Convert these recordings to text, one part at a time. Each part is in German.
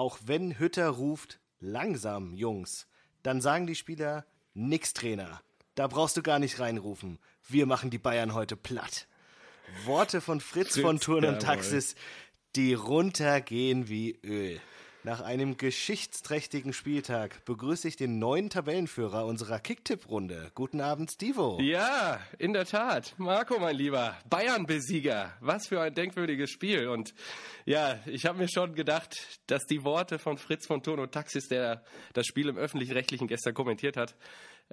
auch wenn Hütter ruft, langsam, Jungs, dann sagen die Spieler, nix Trainer. Da brauchst du gar nicht reinrufen. Wir machen die Bayern heute platt. Worte von Fritz, Fritz von Turn und Taxis, die runtergehen wie Öl. Nach einem geschichtsträchtigen Spieltag begrüße ich den neuen Tabellenführer unserer Kicktipp-Runde. Guten Abend, Stivo. Ja, in der Tat. Marco, mein Lieber. Bayern-Besieger. Was für ein denkwürdiges Spiel. Und ja, ich habe mir schon gedacht, dass die Worte von Fritz von und Taxis, der das Spiel im Öffentlich-Rechtlichen gestern kommentiert hat,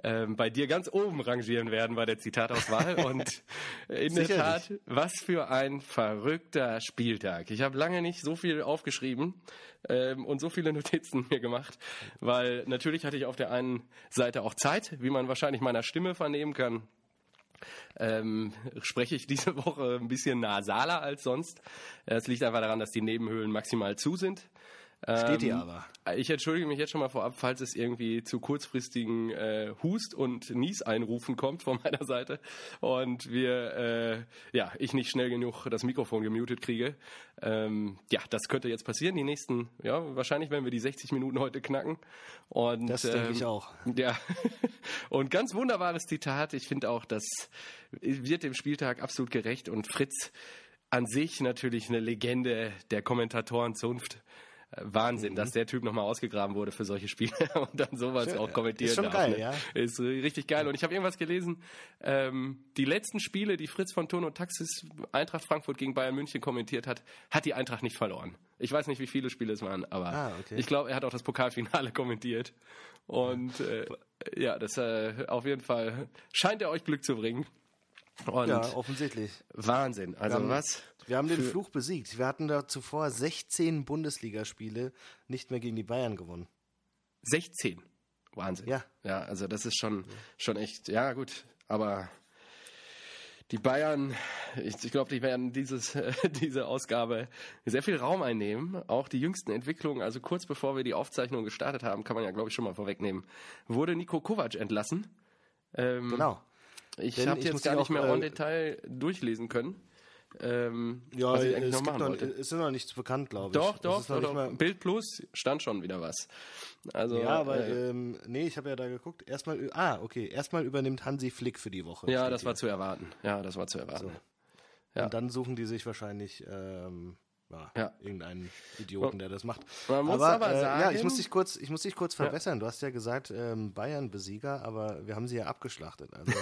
ähm, bei dir ganz oben rangieren werden bei der Zitatauswahl. Und in der Tat, was für ein verrückter Spieltag. Ich habe lange nicht so viel aufgeschrieben ähm, und so viele Notizen mir gemacht, weil natürlich hatte ich auf der einen Seite auch Zeit, wie man wahrscheinlich meiner Stimme vernehmen kann. Ähm, spreche ich diese Woche ein bisschen nasaler als sonst. Es liegt einfach daran, dass die Nebenhöhlen maximal zu sind. Steht hier ähm, aber. Ich entschuldige mich jetzt schon mal vorab, falls es irgendwie zu kurzfristigen äh, Hust- und Nies-Einrufen kommt von meiner Seite und wir, äh, ja, ich nicht schnell genug das Mikrofon gemutet kriege. Ähm, ja, das könnte jetzt passieren. Die nächsten, ja, wahrscheinlich werden wir die 60 Minuten heute knacken. Und, das denke ähm, ich auch. Ja, und ganz wunderbares Zitat. Ich finde auch, das wird dem Spieltag absolut gerecht und Fritz an sich natürlich eine Legende der Kommentatorenzunft. Wahnsinn, mhm. dass der Typ nochmal ausgegraben wurde für solche Spiele und dann sowas Schön, auch kommentiert. Ist schon darf, geil, ne? ja. Ist richtig geil. Und ich habe irgendwas gelesen, ähm, die letzten Spiele, die Fritz von Ton und Taxis Eintracht Frankfurt gegen Bayern München kommentiert hat, hat die Eintracht nicht verloren. Ich weiß nicht, wie viele Spiele es waren, aber ah, okay. ich glaube, er hat auch das Pokalfinale kommentiert. Und äh, ja, das äh, auf jeden Fall scheint er euch Glück zu bringen. Und ja, offensichtlich. Wahnsinn. Also wir haben, was? Wir haben den Fluch besiegt. Wir hatten da zuvor 16 Bundesligaspiele nicht mehr gegen die Bayern gewonnen. 16. Wahnsinn. Ja. Ja, also das ist schon, schon echt, ja gut. Aber die Bayern, ich, ich glaube, die werden dieses, diese Ausgabe sehr viel Raum einnehmen. Auch die jüngsten Entwicklungen, also kurz bevor wir die Aufzeichnung gestartet haben, kann man ja, glaube ich, schon mal vorwegnehmen, wurde Nico Kovac entlassen. Ähm, genau. Ich habe jetzt gar nicht mehr äh, en Detail durchlesen können. Ähm, ja, was ich eigentlich noch machen noch, wollte. ist noch nichts bekannt, glaube ich. Doch, doch, doch, doch. Bild Plus stand schon wieder was. Also, ja, aber äh, ähm, nee, ich habe ja da geguckt. Erstmal, ah, okay, erstmal übernimmt Hansi Flick für die Woche. Ja, das war zu erwarten. Ja, das war zu erwarten. So. Ja. Und dann suchen die sich wahrscheinlich ähm, ja, ja. irgendeinen Idioten, der das macht. Man muss aber, aber äh, sagen, ja, ich muss dich kurz, ich muss dich kurz verbessern. Ja. Du hast ja gesagt ähm, Bayern Besieger, aber wir haben sie ja abgeschlachtet. Also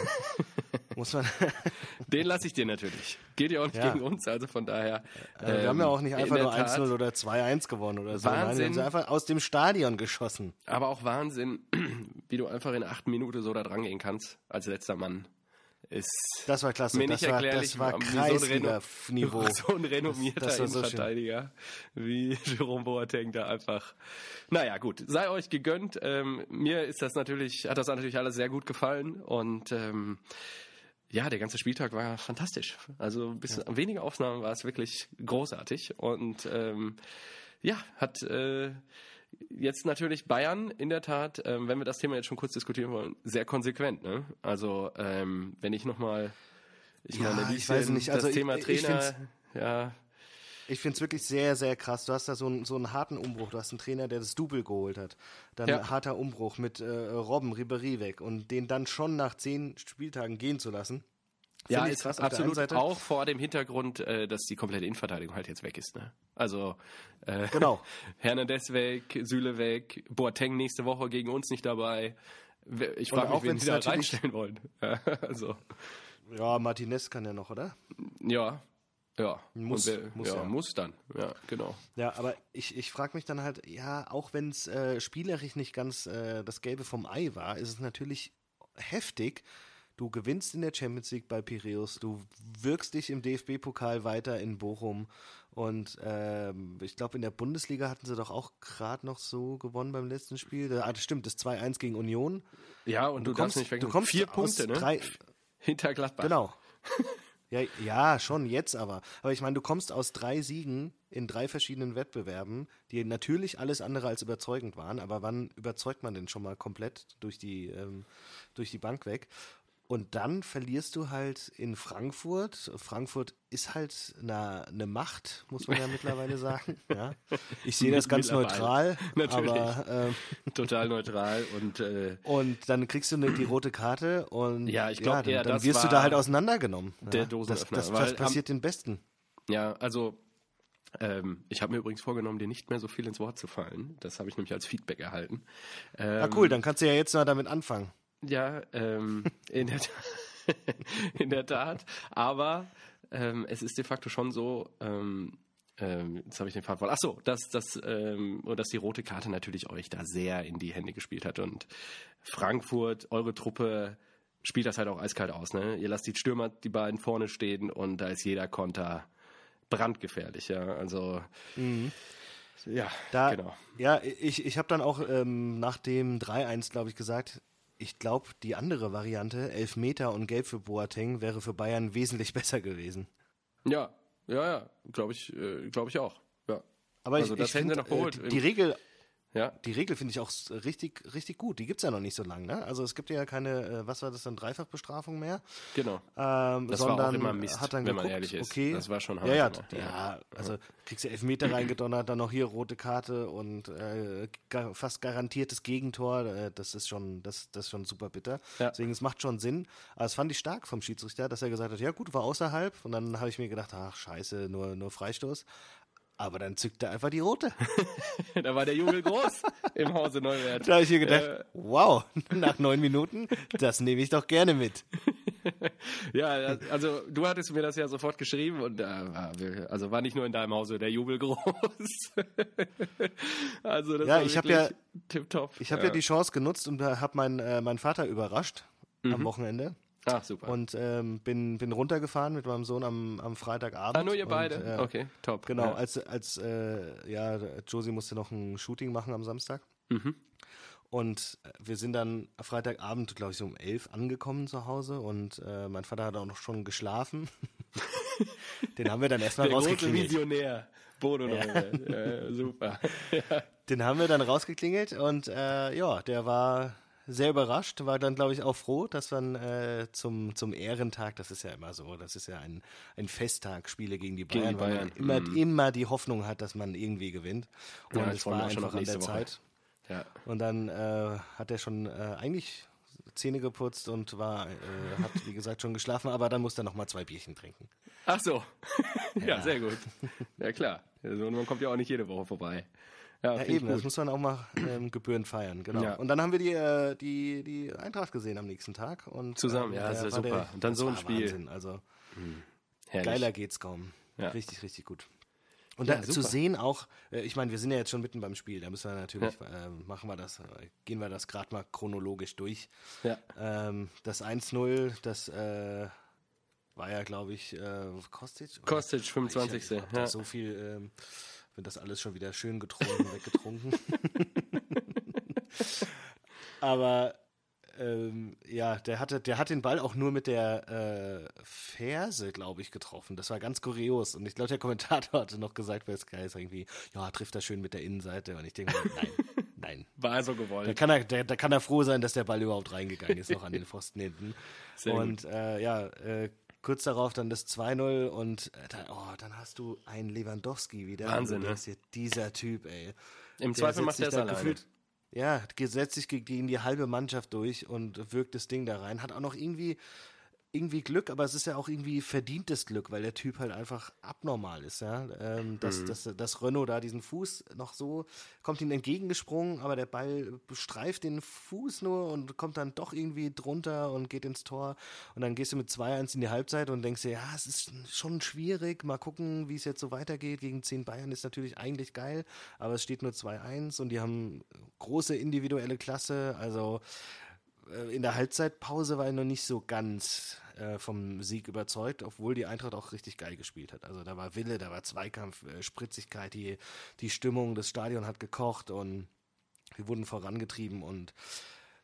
muss man. Den lasse ich dir natürlich. Geht ja auch nicht ja. gegen uns, also von daher. Ähm, wir haben ja auch nicht ähm, einfach nur 1-0 oder 2-1 gewonnen oder so. Wahnsinn. Nein, wir haben sie einfach aus dem Stadion geschossen. Aber auch Wahnsinn, wie du einfach in acht Minuten so da dran gehen kannst als letzter Mann ist das war klasse. Mir nicht das erklärlich, war, das war Kreisliga-Niveau. So ein renommierter das, das Innenverteidiger so wie Jerome Boateng da einfach. Naja, gut, sei euch gegönnt. Ähm, mir ist das natürlich, hat das natürlich alles sehr gut gefallen und ähm, ja, der ganze Spieltag war fantastisch. Also bis ja. wenige Aufnahmen war es wirklich großartig und ähm, ja, hat äh, Jetzt natürlich Bayern in der Tat, ähm, wenn wir das Thema jetzt schon kurz diskutieren wollen, sehr konsequent. Ne? Also ähm, wenn ich nochmal, ich ja, meine, ich weiß nicht, also das Thema ich, Trainer, ich ja. Ich finde es wirklich sehr, sehr krass. Du hast da so, einen, so einen harten Umbruch. Du hast einen Trainer, der das Double geholt hat. Dann ja. harter Umbruch mit äh, Robben, Ribéry weg und den dann schon nach zehn Spieltagen gehen zu lassen. Ja, ist krass, absolut auch vor dem Hintergrund, äh, dass die komplette Innenverteidigung halt jetzt weg ist. Ne? Also äh, genau. Hernandez weg, Süle weg, Boateng nächste Woche gegen uns nicht dabei. Ich frage mich, wen die da reinstellen wollen. also. Ja, Martinez kann ja noch, oder? Ja, ja, muss, wer, muss, ja, ja, muss dann, ja, genau. Ja, aber ich, ich frage mich dann halt, ja, auch wenn es äh, spielerisch nicht ganz äh, das Gelbe vom Ei war, ist es natürlich heftig, Du gewinnst in der Champions League bei Piraeus, du wirkst dich im DFB-Pokal weiter in Bochum und ähm, ich glaube, in der Bundesliga hatten sie doch auch gerade noch so gewonnen beim letzten Spiel. Ah, das stimmt, das 2-1 gegen Union. Ja, und, und du, du, kommst nicht weg. Du kommst vier Punkte, ne? Drei, Hinter Gladbach. Genau. Ja, ja, schon jetzt aber. Aber ich meine, du kommst aus drei Siegen in drei verschiedenen Wettbewerben, die natürlich alles andere als überzeugend waren. Aber wann überzeugt man denn schon mal komplett durch die, ähm, durch die Bank weg? Und dann verlierst du halt in Frankfurt. Frankfurt ist halt eine, eine Macht, muss man ja mittlerweile sagen. Ja. Ich sehe das ganz neutral, Natürlich. aber ähm, Total neutral und äh, und dann kriegst du ne, die rote Karte und Ja, ich glaub dann, eher, dann wirst du da halt auseinandergenommen. der ja. Dosenöffner, Das, das, das am- passiert den Besten. ja, also ähm, ich habe mir übrigens vorgenommen, dir nicht mehr so viel ins Wort zu fallen. Das habe ich nämlich als Feedback erhalten. Ähm, Ah, cool, dann kannst du ja jetzt mal damit anfangen. Ja, ähm, in, der, in der Tat. Aber ähm, es ist de facto schon so, ähm, ähm, jetzt habe ich den Faden. Ach so, dass, dass, ähm, dass die rote Karte natürlich euch da sehr in die Hände gespielt hat. Und Frankfurt, eure Truppe, spielt das halt auch eiskalt aus. Ne? Ihr lasst die Stürmer, die beiden vorne stehen und da ist jeder Konter brandgefährlich. Ja, also ja, Da, genau. Ja, ich, ich habe dann auch ähm, nach dem 3-1, glaube ich, gesagt, ich glaube, die andere Variante, Elfmeter und Gelb für Boateng, wäre für Bayern wesentlich besser gewesen. Ja, ja, ja, glaube ich, äh, glaube ich auch. Ja. Aber Also ich, das ich hätten sie find, noch geholt. Äh, die Regel, Ja, die Regel finde ich auch richtig, richtig gut. Die gibt's ja noch nicht so lange. Ne? Also es gibt ja keine, äh, was war das dann, Dreifachbestrafung mehr. genau. Ähm, Das war auch sondern immer Mist, hat dann wenn man geguckt, ehrlich ist. Okay, Das war schon ja, ja, Hammer, ja, ja. also kriegst du Elfmeter reingedonnert, dann noch hier rote Karte und äh, fast garantiertes Gegentor. Äh, das ist schon, das, das ist schon super bitter. Ja. Deswegen es macht schon Sinn. Aber das fand ich stark vom Schiedsrichter, dass er gesagt hat, ja gut, war außerhalb. Und dann habe ich mir gedacht, ach scheiße, nur, nur Freistoß. Aber dann zückt er einfach die rote. da war der Jubel groß im Hause Neuwert. Da habe ich mir gedacht, Äh. wow, nach neun Minuten, das nehme ich doch gerne mit. Ja, also du hattest mir das ja sofort geschrieben und äh, war- also war nicht nur in deinem Hause der Jubel groß. also das Ja, war ich hab wirklich ja- tipptopp. Ich habe ja die Chance genutzt und habe meinen äh, meinen Vater überrascht Mhm. am Wochenende. Ach, super. Und ähm, bin, bin runtergefahren mit meinem Sohn am, am Freitagabend. ah, nur ihr und, beide? äh, okay, top. Genau, Ja. als, als äh, ja, Josie musste noch ein Shooting machen am Samstag. Mhm. Und äh, wir sind dann Freitagabend, glaube ich, so um elf angekommen zu Hause und äh, mein Vater hat auch noch schon geschlafen. Den haben wir dann erstmal Der große rausgeklingelt. Visionär. Bodo Neuwert. Ja, super. Den haben wir dann rausgeklingelt und äh, ja, der war sehr überrascht, war dann, glaube ich, auch froh, dass dann äh, zum, zum Ehrentag, das ist ja immer so, das ist ja ein, ein Festtag, Spiele gegen die Bayern, Gegen die weil Bayern, man immer, mhm. immer die Hoffnung hat, dass man irgendwie gewinnt. Und Ja, es war einfach an der Woche. Zeit. Ja. Und dann äh, hat er schon äh, eigentlich Zähne geputzt und war, äh, hat, wie gesagt, schon geschlafen, aber dann musste er noch mal zwei Bierchen trinken. Ach so. ja, sehr gut. Ja, klar. Also, man kommt ja auch nicht jede Woche vorbei. Ja, Ja, ich eben, das muss man auch mal ähm, gebührend feiern, genau. Ja. Und dann haben wir die, äh, die, die Eintracht gesehen am nächsten Tag. Und, Zusammen, ähm, ja, das der ja war super. Und dann so ein Spiel. Wahnsinn, also Herrlich. geiler geht's kaum. Ja. Richtig, richtig gut. Und Ja, da, zu sehen auch, äh, ich meine, wir sind ja jetzt schon mitten beim Spiel, da müssen wir natürlich, äh, machen wir das, äh, gehen wir das gerade mal chronologisch durch. Ja. Ähm, das 1-0, das äh, war ja, glaube ich, äh, Kostic? Kostic, 25. Ich da Ja. so viel, ähm, wird das alles schon wieder schön getrunken, weggetrunken. Aber ähm, ja, der hatte, der hat den Ball auch nur mit der äh, Ferse, glaube ich, getroffen. Das war ganz kurios. Und ich glaube, der Kommentator hatte noch gesagt bei Sky ist irgendwie, ja, trifft er schön mit der Innenseite. Und ich denke, nein, nein. War so Da gewollt. kann, er, da, da kann er froh sein, dass der Ball überhaupt reingegangen ist, noch an den Pfosten hinten. Sehr und äh, ja, äh, kurz darauf dann das 2-0 und äh, dann, oh, dann hast du einen Lewandowski wieder. Wahnsinn, ne? dir, dieser Typ, ey. Im Der Zweifel macht sich er es alleine. gefühlt- Ja, setzt sich gegen die halbe Mannschaft durch und wirkt das Ding da rein. Hat auch noch irgendwie, irgendwie Glück, aber es ist ja auch irgendwie verdientes Glück, weil der Typ halt einfach abnormal ist, ja. Ähm, dass, Mhm. dass, dass Renault da diesen Fuß noch so, kommt ihm entgegengesprungen, aber der Ball streift den Fuß nur und kommt dann doch irgendwie drunter und geht ins Tor. Und dann gehst du mit 2-1 in die Halbzeit und denkst dir, ja, es ist schon schwierig. Mal gucken, wie es jetzt so weitergeht. Gegen 10 Bayern ist natürlich eigentlich geil, aber es steht nur 2-1 und die haben große individuelle Klasse. Also in der Halbzeitpause war ich noch nicht so ganz äh, vom Sieg überzeugt, obwohl die Eintracht auch richtig geil gespielt hat. Also da war Wille, da war Zweikampf, äh, Spritzigkeit, die, die Stimmung, das Stadion hat gekocht und wir wurden vorangetrieben und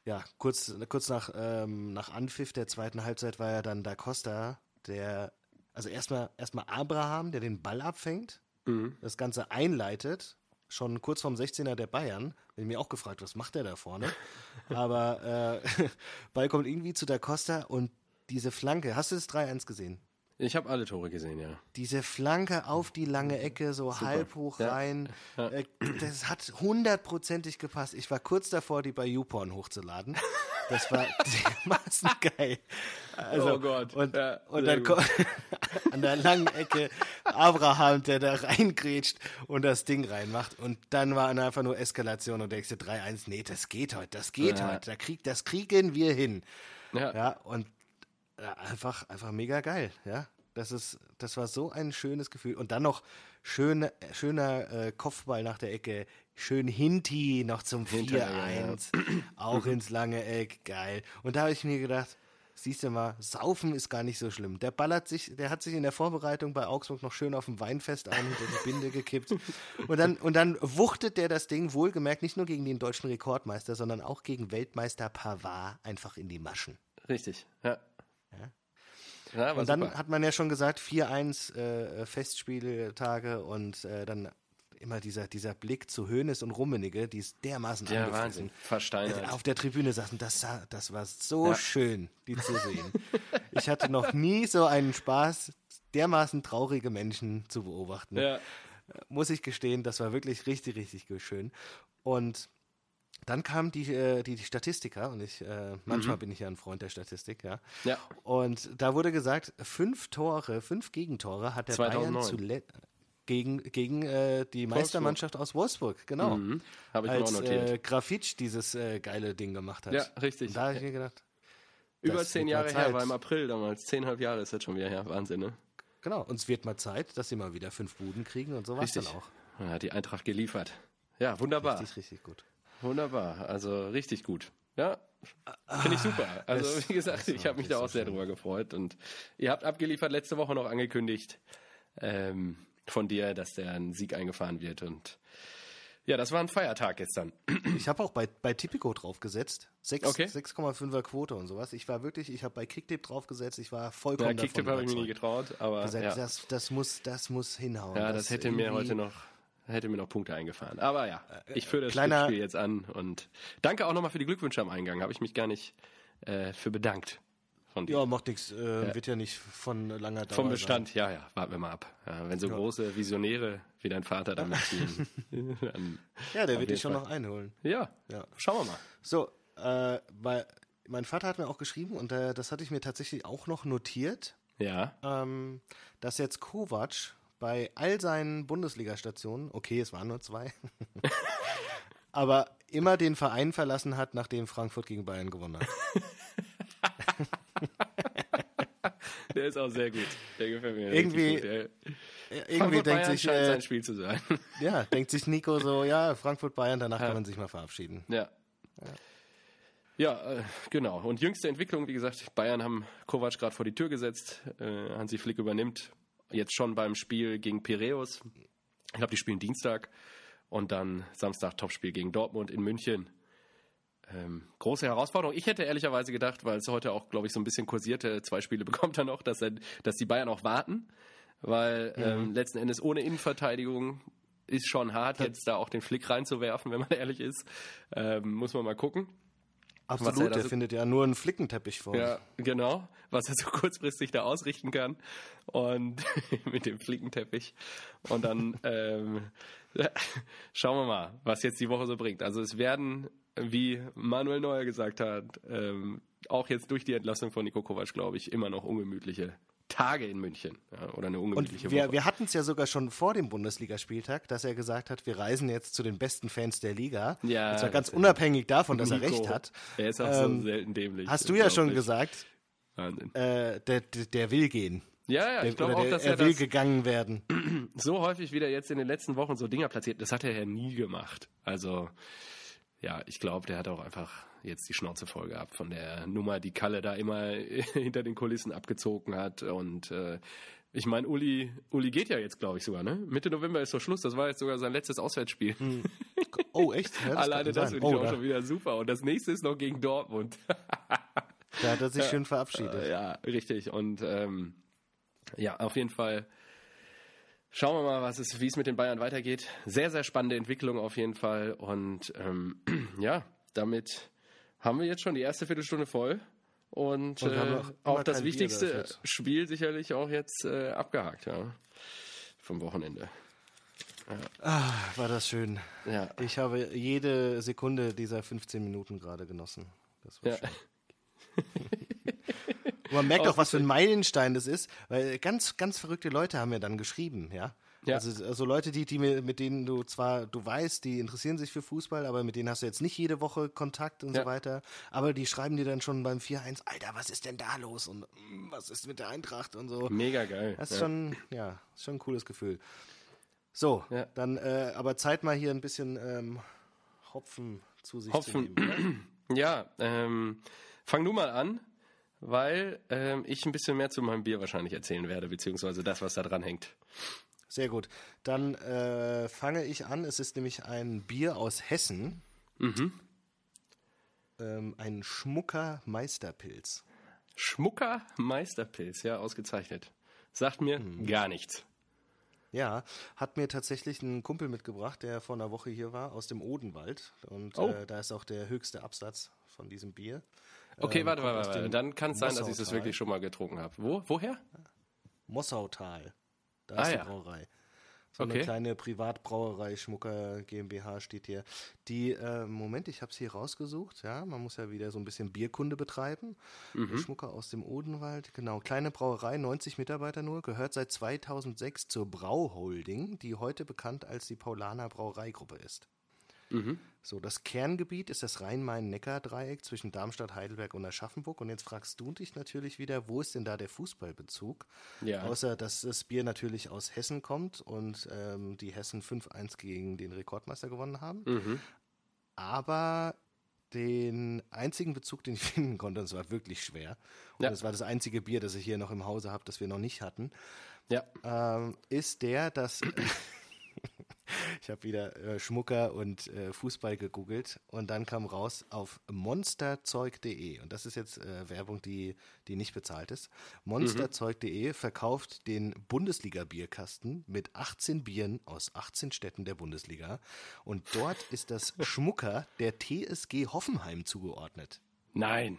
ja, kurz, kurz nach, ähm, nach Anpfiff der zweiten Halbzeit war ja dann Da Costa, der, also erstmal erstmal Abraham, der den Ball abfängt, Mhm. das Ganze einleitet, schon kurz vorm 16er der Bayern. Bin mir auch gefragt, was macht der da vorne? Aber äh, Ball kommt irgendwie zu Da Costa und diese Flanke, hast du das 3-1 gesehen? Ich habe alle Tore gesehen, ja. Diese Flanke auf die lange Ecke, so halb hoch Ja. rein, äh, das hat hundertprozentig gepasst. Ich war kurz davor, die bei YouPorn hochzuladen. Das war dermaßen geil. Also, Oh Gott. Und, Ja, und dann an der langen Ecke Abraham, der da reingrätscht und das Ding reinmacht. Und dann war einfach nur Eskalation und denkst dir 3-1, nee, das geht heute, das geht Ja. heute, da krieg, das kriegen wir hin. Ja. Ja, und ja, einfach, einfach mega geil, ja. Das ist, das war so ein schönes Gefühl. Und dann noch schöne, schöner äh, Kopfball nach der Ecke, schön Hinti noch zum Hinteregger, 4-1, auch ins lange Eck, geil. Und da habe ich mir gedacht, siehst du mal, Saufen ist gar nicht so schlimm. Der ballert sich, der hat sich in der Vorbereitung bei Augsburg noch schön auf dem Weinfest ein, hinter die Binde gekippt. Und dann, und dann wuchtet der das Ding wohlgemerkt nicht nur gegen den deutschen Rekordmeister, sondern auch gegen Weltmeister Pavard einfach in die Maschen. Richtig, ja. Ja, war Und dann super. hat man ja schon gesagt, 4-1 äh, Festspieltage und äh, dann immer dieser, dieser Blick zu Hönes und Rummenigge, die ist dermaßen ja. Wahnsinn. Versteinert. Auf der Tribüne saßen, das, sah- das war so Ja. schön, die zu sehen. ich hatte noch nie so einen Spaß, dermaßen traurige Menschen zu beobachten. Ja. Muss ich gestehen, das war wirklich richtig, richtig schön. Und dann kamen die, äh, die, die Statistiker und ich, äh, manchmal bin ich ja ein Freund der Statistik, ja. Ja. Und da wurde gesagt, fünf Tore, fünf Gegentore hat der 2009. Bayern zuletzt gegen, gegen äh, die Meistermannschaft aus Wolfsburg, genau. Mhm. Habe ich mir auch Als notiert. äh, Grafitsch dieses äh, geile Ding gemacht hat. Ja, richtig. Und da habe ich mir gedacht, Über zehn Jahre her, war im April damals. Zehnhalb Jahre ist jetzt schon wieder her. Wahnsinn, ne? genau, uns wird mal Zeit, dass sie mal wieder fünf Buden kriegen und so war es dann auch. Ja, die Eintracht geliefert. Ja, wunderbar. Richtig, richtig gut. Wunderbar. Also richtig gut. Ja, finde ich super. Also das- wie gesagt, ich habe mich da auch so sehr schön. drüber gefreut. Und ihr habt abgeliefert, letzte Woche noch angekündigt ähm, von dir, dass der ein Sieg eingefahren wird. Und ja, das war ein Feiertag gestern. Ich habe auch bei, bei Tipico draufgesetzt. Sechs- Okay. 6,5er Quote und sowas. Ich war wirklich, ich habe bei Kicktipp draufgesetzt, ich war vollkommen Ja, Kicktipp davon habe ich mir nie getraut, aber gesagt, ja, das, das, muss, das muss hinhauen. ja, das hätte mir heute noch hätte mir noch Punkte eingefahren. Aber ja, ich führe das kleiner- Spiel jetzt an und danke auch nochmal für die Glückwünsche am Eingang. Habe ich mich gar nicht äh, für bedankt von. Ja, macht nichts. Äh, Wird ja nicht von langer Dauer Vom sein. Bestand, ja, ja, warten wir mal ab. Ja, wenn so große Visionäre wie dein Vater da mitziehen, dann, Ja, der wird dich schon noch einholen. ja, Ja. schauen wir mal. So, äh, weil mein Vater hat mir auch geschrieben und äh, das hatte ich mir tatsächlich auch noch notiert, Ja, ähm, dass jetzt Kovac bei all seinen Bundesliga-Stationen, okay, es waren nur zwei, aber immer den Verein verlassen hat, nachdem Frankfurt gegen Bayern gewonnen hat. der ist auch sehr gut. Der gefällt mir Irgendwie gut. Der, Irgendwie Frankfurt denkt Bayern sich, scheint äh, sein Spiel zu sein. ja, denkt sich Nico so, ja, Frankfurt Bayern, danach Ja. kann man sich mal verabschieden. ja. Ja, äh, genau. Und jüngste Entwicklung, wie gesagt, Bayern haben Kovac gerade vor die Tür gesetzt. Äh, Hansi Flick übernimmt jetzt schon beim Spiel gegen Piräus. Ich glaube, die spielen Dienstag und dann Samstag Topspiel gegen Dortmund in München. Ähm, große Herausforderung. Ich hätte ehrlicherweise gedacht, weil es heute auch, glaube ich, so ein bisschen kursierte, zwei Spiele bekommt er noch, dass, er, dass die Bayern auch warten, weil ähm, letzten Endes ohne Innenverteidigung ist schon hart, jetzt da auch den Flick reinzuwerfen, wenn man ehrlich ist. Ähm, muss man mal gucken. Er Absolut, da der so- findet ja nur einen Flickenteppich vor. Ja, genau, was er so kurzfristig da ausrichten kann. Und mit dem Flickenteppich. Und dann ähm, schauen wir mal, was jetzt die Woche so bringt. Also es werden, wie Manuel Neuer gesagt hat, ähm, auch jetzt durch die Entlassung von Nico Kovac, glaube ich, immer noch ungemütliche Tage in München. Ja, oder eine ungemütliche Und wir, Woche. wir hatten es ja sogar schon vor dem Bundesligaspieltag, dass er gesagt hat, wir reisen jetzt zu den besten Fans der Liga. Ja, Und zwar ganz unabhängig davon, dass er Nico, recht hat. Er ist auch Ähm, so selten dämlich. Hast du ja schon gesagt, Wahnsinn. äh, der, der, will gehen. Ja, ja, ich glaube auch, dass er er will das gegangen werden. so häufig wieder jetzt in den letzten Wochen so Dinger platziert, das hat er ja nie gemacht. Also, ja, ich glaube, der hat auch einfach jetzt die Schnauze voll gehabt von der Nummer, die Kalle da immer hinter den Kulissen abgezogen hat. Und äh, ich meine, Uli, Uli geht ja jetzt, glaube ich, sogar, ne? Mitte November ist doch Schluss. Das war jetzt sogar sein letztes Auswärtsspiel. Oh, echt? Ja, das Alleine das finde ich oh, auch da, schon wieder super. Und das nächste ist noch gegen Dortmund. da hat er sich schön verabschiedet. Ja, richtig. Und ähm, ja, auf jeden Fall schauen wir mal, was es, wie es mit den Bayern weitergeht. Sehr, sehr spannende Entwicklung auf jeden Fall. Und ähm, ja, damit haben wir jetzt schon die erste Viertelstunde voll. Und, Und haben äh, auch das Bier wichtigste geöffnet. Spiel sicherlich auch jetzt äh, abgehakt, ja. Vom Wochenende. Ah, war das schön. Ja. Ich habe jede Sekunde dieser 15 Minuten gerade genossen. Das war Ja. schön. Und man merkt auch, was für ein Meilenstein das ist, weil ganz, ganz verrückte Leute haben mir dann geschrieben, ja. Ja. Also, also Leute, die, die mir, mit denen du zwar, du weißt, die interessieren sich für Fußball, aber mit denen hast du jetzt nicht jede Woche Kontakt und Ja. so weiter. Aber die schreiben dir dann schon beim 4-1, Alter, was ist denn da los? Und mm, was ist mit der Eintracht und so. Mega geil. Das ist ja. schon, ja, ist schon ein cooles Gefühl. So, Ja. dann äh, aber Zeit mal hier ein bisschen ähm, Hopfen zu sich Hopfen. zu nehmen. Ja, ähm, fang du mal an, weil ähm, ich ein bisschen mehr zu meinem Bier wahrscheinlich erzählen werde, beziehungsweise das, was da dran hängt. Sehr gut. Dann äh, fange ich an. Es ist nämlich ein Bier aus Hessen. Mhm. Ähm, ein Schmucker Meisterpilz. Schmucker Meisterpilz, ja, ausgezeichnet. Sagt mir Mhm. gar nichts. Ja, hat mir tatsächlich ein Kumpel mitgebracht, der vor einer Woche hier war, aus dem Odenwald. Und Oh. äh, da ist auch der höchste Absatz von diesem Bier. Okay, Ähm, warte, warte, warte. Dann kann es sein, dass ich das wirklich schon mal getrunken habe. Wo? Woher? Mossautal. Da Ah, ist die ja. Brauerei. So Okay. eine kleine Privatbrauerei, Schmucker GmbH steht hier. Die, äh, Moment, ich habe es hier rausgesucht. Ja, man muss ja wieder so ein bisschen Bierkunde betreiben. Mhm. Schmucker aus dem Odenwald, genau. Kleine Brauerei, 90 Mitarbeiter nur, gehört seit 2006 zur Brauholding, die heute bekannt als die Paulaner Brauereigruppe ist. Mhm. So, das Kerngebiet ist das Rhein-Main-Neckar-Dreieck zwischen Darmstadt, Heidelberg und Aschaffenburg. Und jetzt fragst du dich natürlich wieder, wo ist denn da der Fußballbezug? Ja. Außer, dass das Bier natürlich aus Hessen kommt und ähm, die Hessen 5-1 gegen den Rekordmeister gewonnen haben. Mhm. Aber den einzigen Bezug, den ich finden konnte, und es war wirklich schwer, und Ja. das war das einzige Bier, das ich hier noch im Hause habe, das wir noch nicht hatten, Ja. ähm, ist der, dass ich habe wieder äh, Schmucker und äh, Fußball gegoogelt und dann kam raus auf monsterzeug.de und das ist jetzt äh, Werbung, die, die nicht bezahlt ist. Monsterzeug.de verkauft den Bundesliga-Bierkasten mit 18 Bieren aus 18 Städten der Bundesliga und dort ist das Schmucker der TSG Hoffenheim zugeordnet. Nein.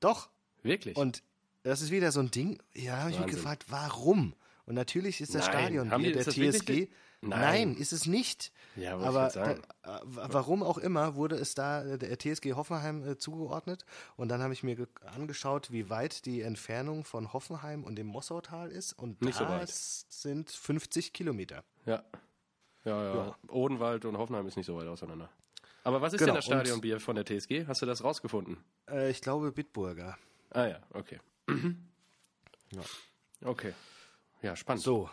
Doch, Wirklich? und das ist wieder so ein Ding, ja, habe ich mich gefragt, warum? Und natürlich ist das Nein. Stadion die- der TSG. Nein. Nein. ist es nicht. Ja, aber da, äh, warum auch immer wurde es da äh, der TSG Hoffenheim äh, zugeordnet. Und dann habe ich mir ge- angeschaut, wie weit die Entfernung von Hoffenheim und dem Mossautal ist. Und Nicht so da weit. s- sind 50 Kilometer. ja. Ja, ja. Ja. Odenwald und Hoffenheim ist nicht so weit auseinander. Aber was ist Genau, denn das und- Stadionbier von der TSG? Hast du das rausgefunden? Äh, ich glaube Bitburger. Ah ja, okay. Ja. Okay. Ja, spannend. So,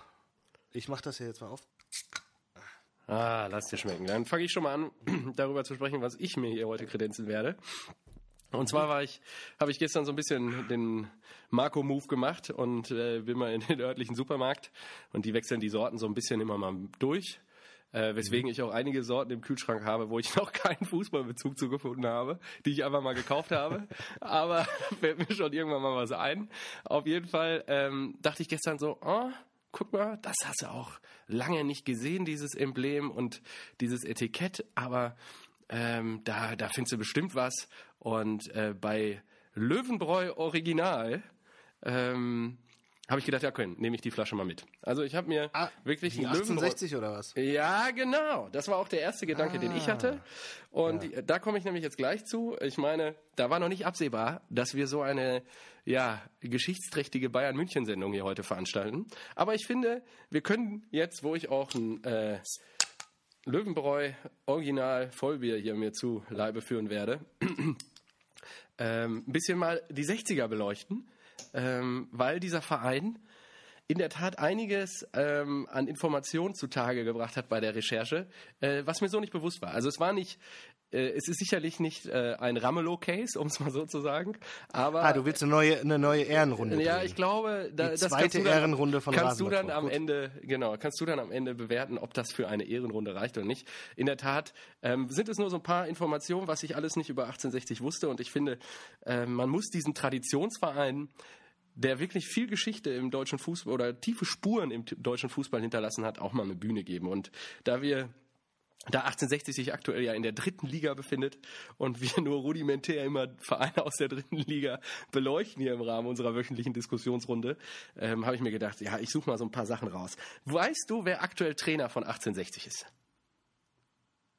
ich mache das hier jetzt mal auf. Ah, lass dir schmecken. Dann fange ich schon mal an, darüber zu sprechen, was ich mir hier heute kredenzen werde. Und zwar war ich, habe ich gestern so ein bisschen den Marco-Move gemacht und äh, bin mal in den örtlichen Supermarkt und die wechseln die Sorten so ein bisschen immer mal durch. Äh, weswegen ich auch einige Sorten im Kühlschrank habe, wo ich noch keinen Fußballbezug zu gefunden habe, die ich einfach mal gekauft habe. Aber fällt mir schon irgendwann mal was ein. Auf jeden Fall ähm, dachte ich gestern so, oh, guck mal, das hast du auch lange nicht gesehen, dieses Emblem und dieses Etikett, aber ähm, da, da findest du bestimmt was. Und äh, bei Löwenbräu Original ähm, habe ich gedacht, ja, können, nehme ich die Flasche mal mit. Also ich habe mir wirklich Ah, Wie einen Löwenbräu 1860 oder was? ja, genau. Das war auch der erste Gedanke, den ich hatte. Und die- da komme ich nämlich jetzt gleich zu. Ich meine, da war noch nicht absehbar, dass wir so eine ja, geschichtsträchtige Bayern-München-Sendung hier heute veranstalten. Aber ich finde, wir können jetzt, wo ich auch ein äh, Löwenbräu Original Vollbier hier mir zu Leibe führen werde, ähm, ein bisschen mal die 60er beleuchten, ähm, weil dieser Verein in der Tat einiges ähm, an Informationen zutage gebracht hat bei der Recherche, äh, was mir so nicht bewusst war. Also es war nicht, es ist sicherlich nicht äh, ein Ramelow-Case, um es mal so zu sagen, aber Ah, du willst eine neue, eine neue Ehrenrunde ja, drehen. ich glaube, da, Die das zweite kannst du dann, Ehrenrunde von kannst du dann am Gut. Ende, genau, kannst du dann am Ende bewerten, ob das für eine Ehrenrunde reicht oder nicht. In der Tat ähm, sind es nur so ein paar Informationen, was ich alles nicht über 1860 wusste und ich finde, ähm, man muss diesen Traditionsverein der wirklich viel Geschichte im deutschen Fußball oder tiefe Spuren im deutschen Fußball hinterlassen hat, auch mal eine Bühne geben. Und da wir da 1860 sich aktuell ja in der dritten Liga befindet und wir nur rudimentär immer Vereine aus der dritten Liga beleuchten hier im Rahmen unserer wöchentlichen Diskussionsrunde, ähm, habe ich mir gedacht, ja, ich suche mal so ein paar Sachen raus. Weißt du, wer aktuell Trainer von 1860 ist?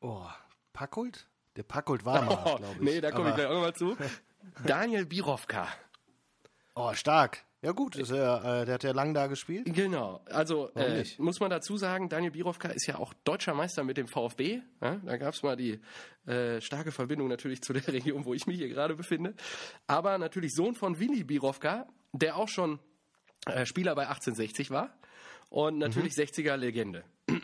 Oh, Packult? Der Packult war mal, Oh, glaube ich. nee, da komme ich gleich auch nochmal zu. Daniel Birovka. Oh, stark. Ja gut, ist ja, äh, der hat ja lang da gespielt. Genau, also äh, muss man dazu sagen, Daniel Birovka ist ja auch deutscher Meister mit dem VfB. Ja? Da gab es mal die äh, starke Verbindung natürlich zu der Region, wo ich mich hier gerade befinde. Aber natürlich Sohn von Willi Birovka, der auch schon äh, Spieler bei 1860 war und natürlich 60er-Legende.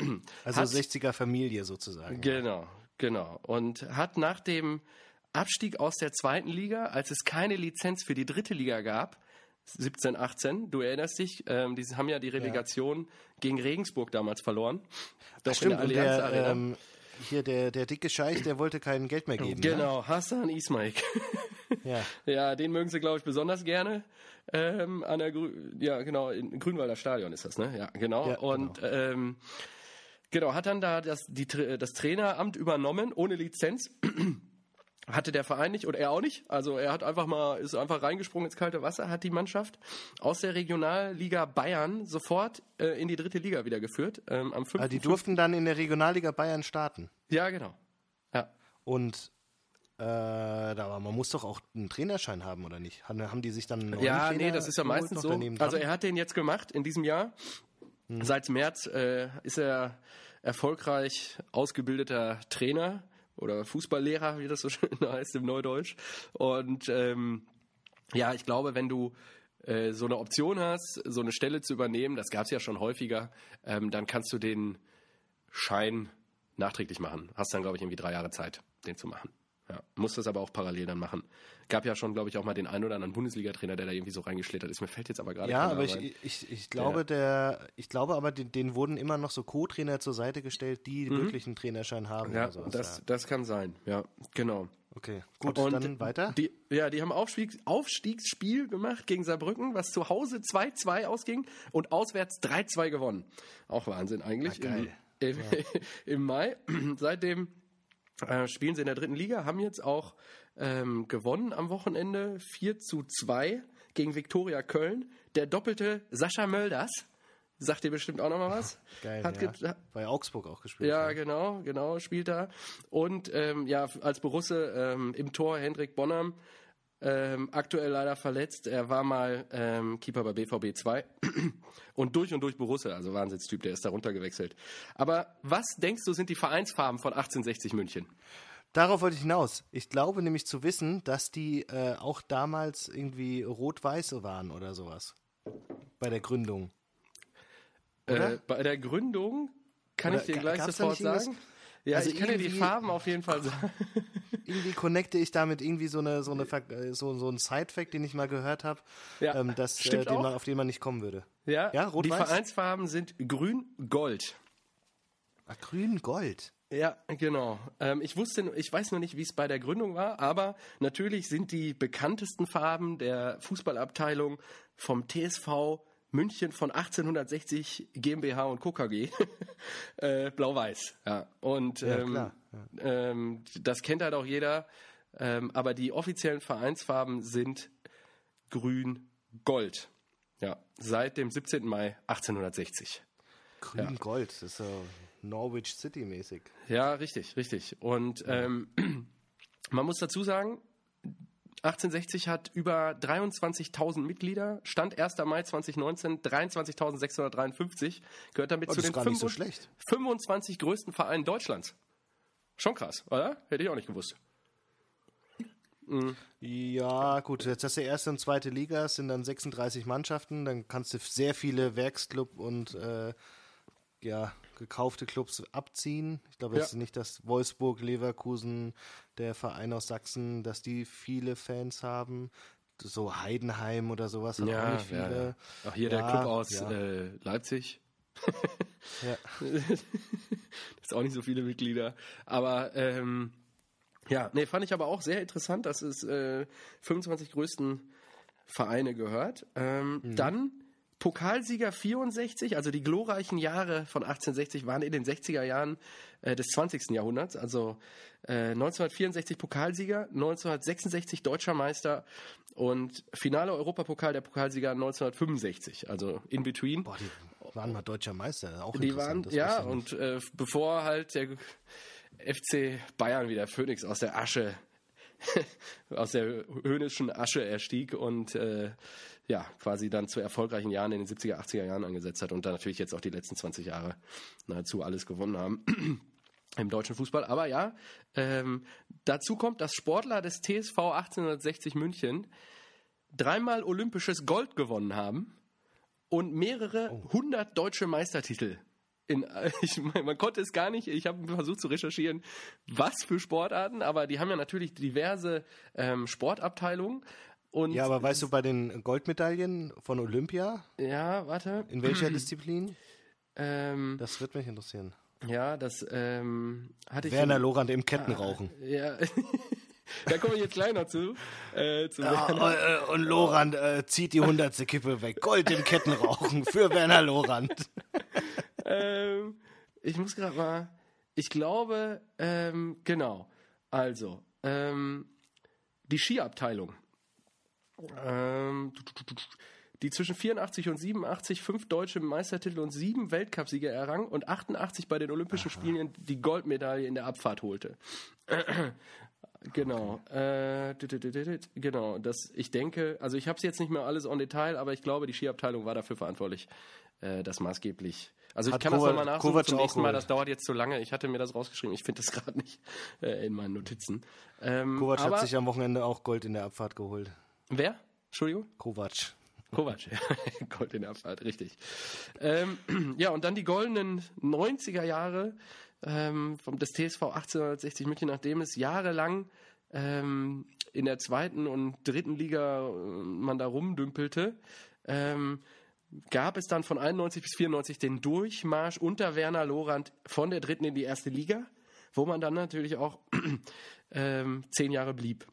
Also Hat- 60er Familie sozusagen. Genau, genau. Und hat nach dem Abstieg aus der zweiten Liga, als es keine Lizenz für die dritte Liga gab, 17, 18, du erinnerst dich, ähm, die haben ja die Relegation gegen Regensburg damals verloren. Doch Stimmt, in der Allianz der, Arena. ähm, hier der, der dicke Scheich, der wollte kein Geld mehr geben. genau, Hassan Ismail. Ne? Ja. ja, den mögen sie, glaube ich, besonders gerne. Ähm, an der Grü ja, genau, in Grünwalder Stadion ist das, ne? Ja, genau. Ja, und ähm, genau, hat dann da das, die, das Traineramt übernommen, ohne Lizenz. Hatte der Verein nicht und er auch nicht. Also er hat einfach mal, ist einfach reingesprungen ins kalte Wasser, hat die Mannschaft aus der Regionalliga Bayern sofort äh, in die dritte Liga wieder geführt. Ähm, am 5. Also die durften dann in der Regionalliga Bayern starten. Ja, genau. Ja. Und äh, da, aber man muss doch auch einen Trainerschein haben, oder nicht? Haben, haben die sich dann Ja, Trainer nee, das ist ja meistens so. Also er hat den jetzt gemacht in diesem Jahr. Seit März äh, ist er erfolgreich ausgebildeter Trainer oder Fußballlehrer, wie das so schön heißt im Neudeutsch. Und ähm, ja, ich glaube, wenn du äh, so eine Option hast, so eine Stelle zu übernehmen, das gab es ja schon häufiger, ähm, dann kannst du den Schein nachträglich machen. Hast dann, glaube ich, irgendwie drei Jahre Zeit, den zu machen. Ja, musst das aber auch parallel dann machen. Gab ja schon, glaube ich, auch mal den einen oder anderen Bundesliga-Trainer, der da irgendwie so reingeschlittert ist. Mir fällt jetzt aber gerade ja, aber ich, rein. ich, ich glaube, der, ich glaube aber, den, denen wurden immer noch so Co-Trainer zur Seite gestellt, die wirklich einen Trainerschein haben. Mhm. Ja, sowas, das, ja. das kann sein. Ja, genau. Okay, gut, Und dann weiter. Die, ja, die haben Aufstieg, Aufstiegsspiel gemacht gegen Saarbrücken, was zu Hause 2-2 ausging und auswärts 3-2 gewonnen. Auch Wahnsinn eigentlich. Ah, geil. Im, im, Im Mai. Seitdem äh, spielen sie in der dritten Liga, haben jetzt auch ähm, gewonnen am Wochenende 4 zu 2 gegen Viktoria Köln. Der doppelte Sascha Mölders, sagt dir bestimmt auch nochmal was. Geil, Hat ja. Bei Augsburg auch gespielt. ja, genau, genau, spielt da. Und ähm, ja, als Borusse ähm, im Tor Hendrik Bonham, ähm, aktuell leider verletzt. Er war mal ähm, Keeper bei BVB 2 und durch und durch Borusse, also Wahnsinnstyp, der ist da runtergewechselt. Aber was denkst du, sind die Vereinsfarben von 1860 München? Darauf wollte ich hinaus. Ich glaube nämlich zu wissen, dass die äh, auch damals irgendwie rot-weiß waren oder sowas. Bei der Gründung. Äh, bei der Gründung kann Oder ich dir gleich sofort sagen. Ja, Also ich kann dir die Farben auf jeden Fall sagen. Irgendwie connecte ich damit irgendwie so eine so eine äh, so, so ein Side-Fact, den ich mal gehört habe, Ja, ähm, dass, äh, den man, auf den man nicht kommen würde. Ja, Ja, die rot-weiß? Vereinsfarben sind grün-gold. Ah, Grün-Gold. Ja, genau. Ähm, ich wusste, ich weiß noch nicht, wie es bei der Gründung war, aber natürlich sind die bekanntesten Farben der Fußballabteilung vom TSV München von 1860 GmbH und Co. KG äh, blau-weiß. Ja, und Ja, ähm, klar, Ähm, das kennt halt auch jeder. Ähm, aber die offiziellen Vereinsfarben sind grün-gold. Ja, seit dem 17. Mai 1860. Grün-Gold. Das ist so Norwich City-mäßig. Ja, richtig, richtig. Und ähm, man muss dazu sagen, 1860 hat über 23.000 Mitglieder, Stand 1. Mai 2019 23.653, gehört damit Oh, zu den ist gar nicht so 25 schlecht. 25 größten Vereinen Deutschlands. Schon krass, oder? Hätte ich auch nicht gewusst. Ja, gut, jetzt hast du erste und zweite Liga, es sind dann 36 Mannschaften, dann kannst du sehr viele Werksclub und äh, ja, gekaufte Clubs abziehen. Ich glaube jetzt Ja. nicht, dass Wolfsburg, Leverkusen, der Verein aus Sachsen, dass die viele Fans haben. So Heidenheim oder sowas hat auch nicht ja, viele. ja. Ach, hier der Ja, Club aus ja. äh, Leipzig. Ja. das ist auch nicht so viele Mitglieder. Aber ähm, ja, nee, fand ich aber auch sehr interessant, dass es äh, 25 größten Vereine gehört. Ähm, mhm. Dann Pokalsieger 64, also die glorreichen Jahre von 1860 waren in den 60er Jahren äh, des 20. Jahrhunderts. Also äh, 1964 Pokalsieger, 1966 Deutscher Meister und Finale Europapokal der Pokalsieger 1965. Also in between. Boah, die waren mal Deutscher Meister. Auch die waren, ja, und äh, bevor halt der FC Bayern wieder Phoenix aus der Asche aus der höhnischen Asche erstieg und äh, ja, quasi dann zu erfolgreichen Jahren in den 70er, 80er Jahren angesetzt hat und dann natürlich jetzt auch die letzten 20 Jahre nahezu alles gewonnen haben. im deutschen Fußball. Aber ja, ähm, dazu kommt, dass Sportler des TSV 1860 München dreimal olympisches Gold gewonnen haben und mehrere hundert oh. deutsche Meistertitel. In, ich, man konnte es gar nicht, ich habe versucht zu recherchieren, was für Sportarten, aber die haben ja natürlich diverse ähm, Sportabteilungen. Und ja, aber weißt du, bei den Goldmedaillen von Olympia? Ja, warte. In welcher Disziplin? Ähm, das wird mich interessieren. Ja, das ähm, hatte ich. Werner Lorand im Kettenrauchen. Ah, ja. da komme ich jetzt gleich noch zu. Äh, zu ja, äh, und Lorand äh, zieht die hundertste Kippe weg. Gold im Kettenrauchen für Werner Lorand. ähm, ich muss gerade mal. Ich glaube, ähm, genau. Also, ähm, die Skiabteilung ähm, die zwischen 84 und 87 fünf deutsche Meistertitel und sieben Weltcupsiege errang und 88 bei den Olympischen Aha. Spielen die Goldmedaille in der Abfahrt holte. Genau. Okay. Äh, genau. Das, ich denke, also ich habe es jetzt nicht mehr alles on Detail, aber ich glaube, die Skiabteilung war dafür verantwortlich, äh, das maßgeblich. Also Hat ich kann Kovac, das nochmal nachsuchen Kovac zum nächsten Mal. Das dauert jetzt zu lange. Ich hatte mir das rausgeschrieben. Ich finde das gerade nicht äh, in meinen Notizen. Ähm, Kovac hat sich am Wochenende auch Gold in der Abfahrt geholt. Wer? Entschuldigung? Kovac. Kovac, ja. Gold in der Abfahrt, richtig. Ähm, ja, und dann die goldenen 90er Jahre ähm, vom, des TSV 1860 München, nachdem es jahrelang ähm, in der zweiten und dritten Liga äh, man da rumdümpelte, ähm, gab es dann von 91 bis 94 den Durchmarsch unter Werner Lorand von der dritten in die erste Liga, wo man dann natürlich auch ähm, zehn Jahre blieb.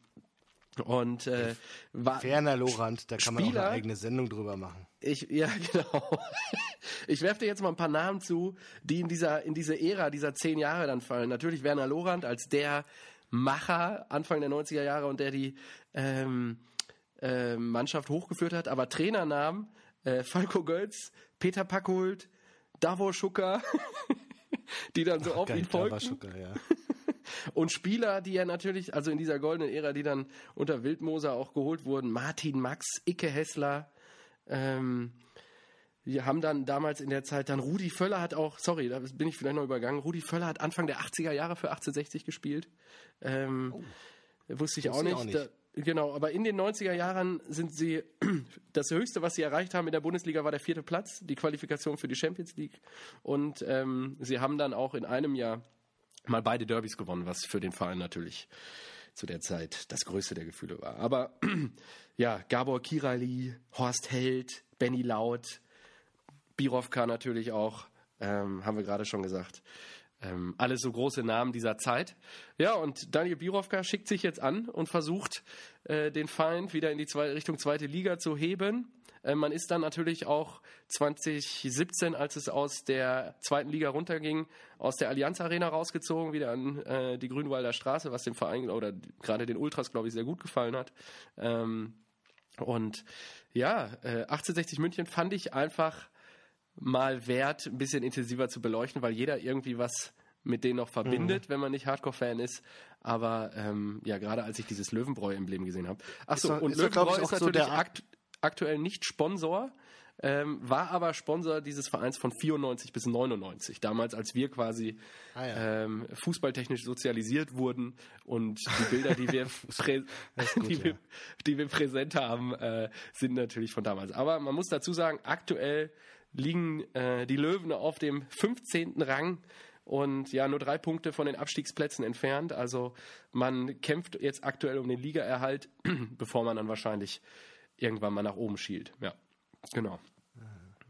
Und äh, war Ferner Lorand, da kann Spieler, man auch eine eigene Sendung drüber machen. Ich, ja, genau. Ich werfe dir jetzt mal ein paar Namen zu, die in dieser, in diese Ära dieser zehn Jahre dann fallen. Natürlich Werner Lorand als der Macher Anfang der 90er Jahre und der die ähm, äh, Mannschaft hochgeführt hat, aber Trainernamen äh, Falco Götz, Peter Packhult, Davor Schucker, die dann so Ach, auf geil, ihn folgten. Schucker, ja. Und Spieler, die ja natürlich, also in dieser goldenen Ära, die dann unter Wildmoser auch geholt wurden, Martin Max, Icke Hessler, ähm, wir haben dann damals in der Zeit dann Rudi Völler hat auch, sorry, da bin ich vielleicht noch übergangen, Rudi Völler hat Anfang der 80er Jahre für 1860 gespielt. Ähm, oh. Wusste ich auch nicht. Auch nicht. Da, genau, aber in den 90er Jahren sind sie, das höchste, was sie erreicht haben in der Bundesliga, war der vierte Platz, die Qualifikation für die Champions League. Und ähm, sie haben dann auch in einem Jahr mal beide Derbys gewonnen, was für den Verein natürlich zu der Zeit das größte der Gefühle war. Aber ja, Gabor Kirali, Horst Held, Benny Laut, Birovka natürlich auch, ähm, haben wir gerade schon gesagt. Ähm, alles so große Namen dieser Zeit. Ja, und Daniel Birovka schickt sich jetzt an und versucht, äh, den Feind wieder in die zwei, Richtung zweite Liga zu heben. Äh, man ist dann natürlich auch 2017, als es aus der zweiten Liga runterging, aus der Allianz Arena rausgezogen, wieder an äh, die Grünwalder Straße, was dem Verein oder gerade den Ultras, glaube ich, sehr gut gefallen hat. Ähm, und ja, äh, 1860 München fand ich einfach mal wert, ein bisschen intensiver zu beleuchten, weil jeder irgendwie was mit denen noch verbindet, mhm. wenn man nicht Hardcore-Fan ist. Aber ähm, ja, gerade als ich dieses Löwenbräu-Emblem gesehen habe. Achso, und Löwenbräu ist, ist natürlich so akt aktuell nicht Sponsor, ähm, war aber Sponsor dieses Vereins von 94 bis 99. Damals, als wir quasi ah, ja. ähm, fußballtechnisch sozialisiert wurden und die Bilder, die wir, gut, die, ja. wir die wir präsent haben, äh, sind natürlich von damals. Aber man muss dazu sagen, aktuell liegen äh, die Löwen auf dem 15. Rang und ja, nur drei Punkte von den Abstiegsplätzen entfernt. Also man kämpft jetzt aktuell um den Ligaerhalt, bevor man dann wahrscheinlich irgendwann mal nach oben schielt. Ja, genau.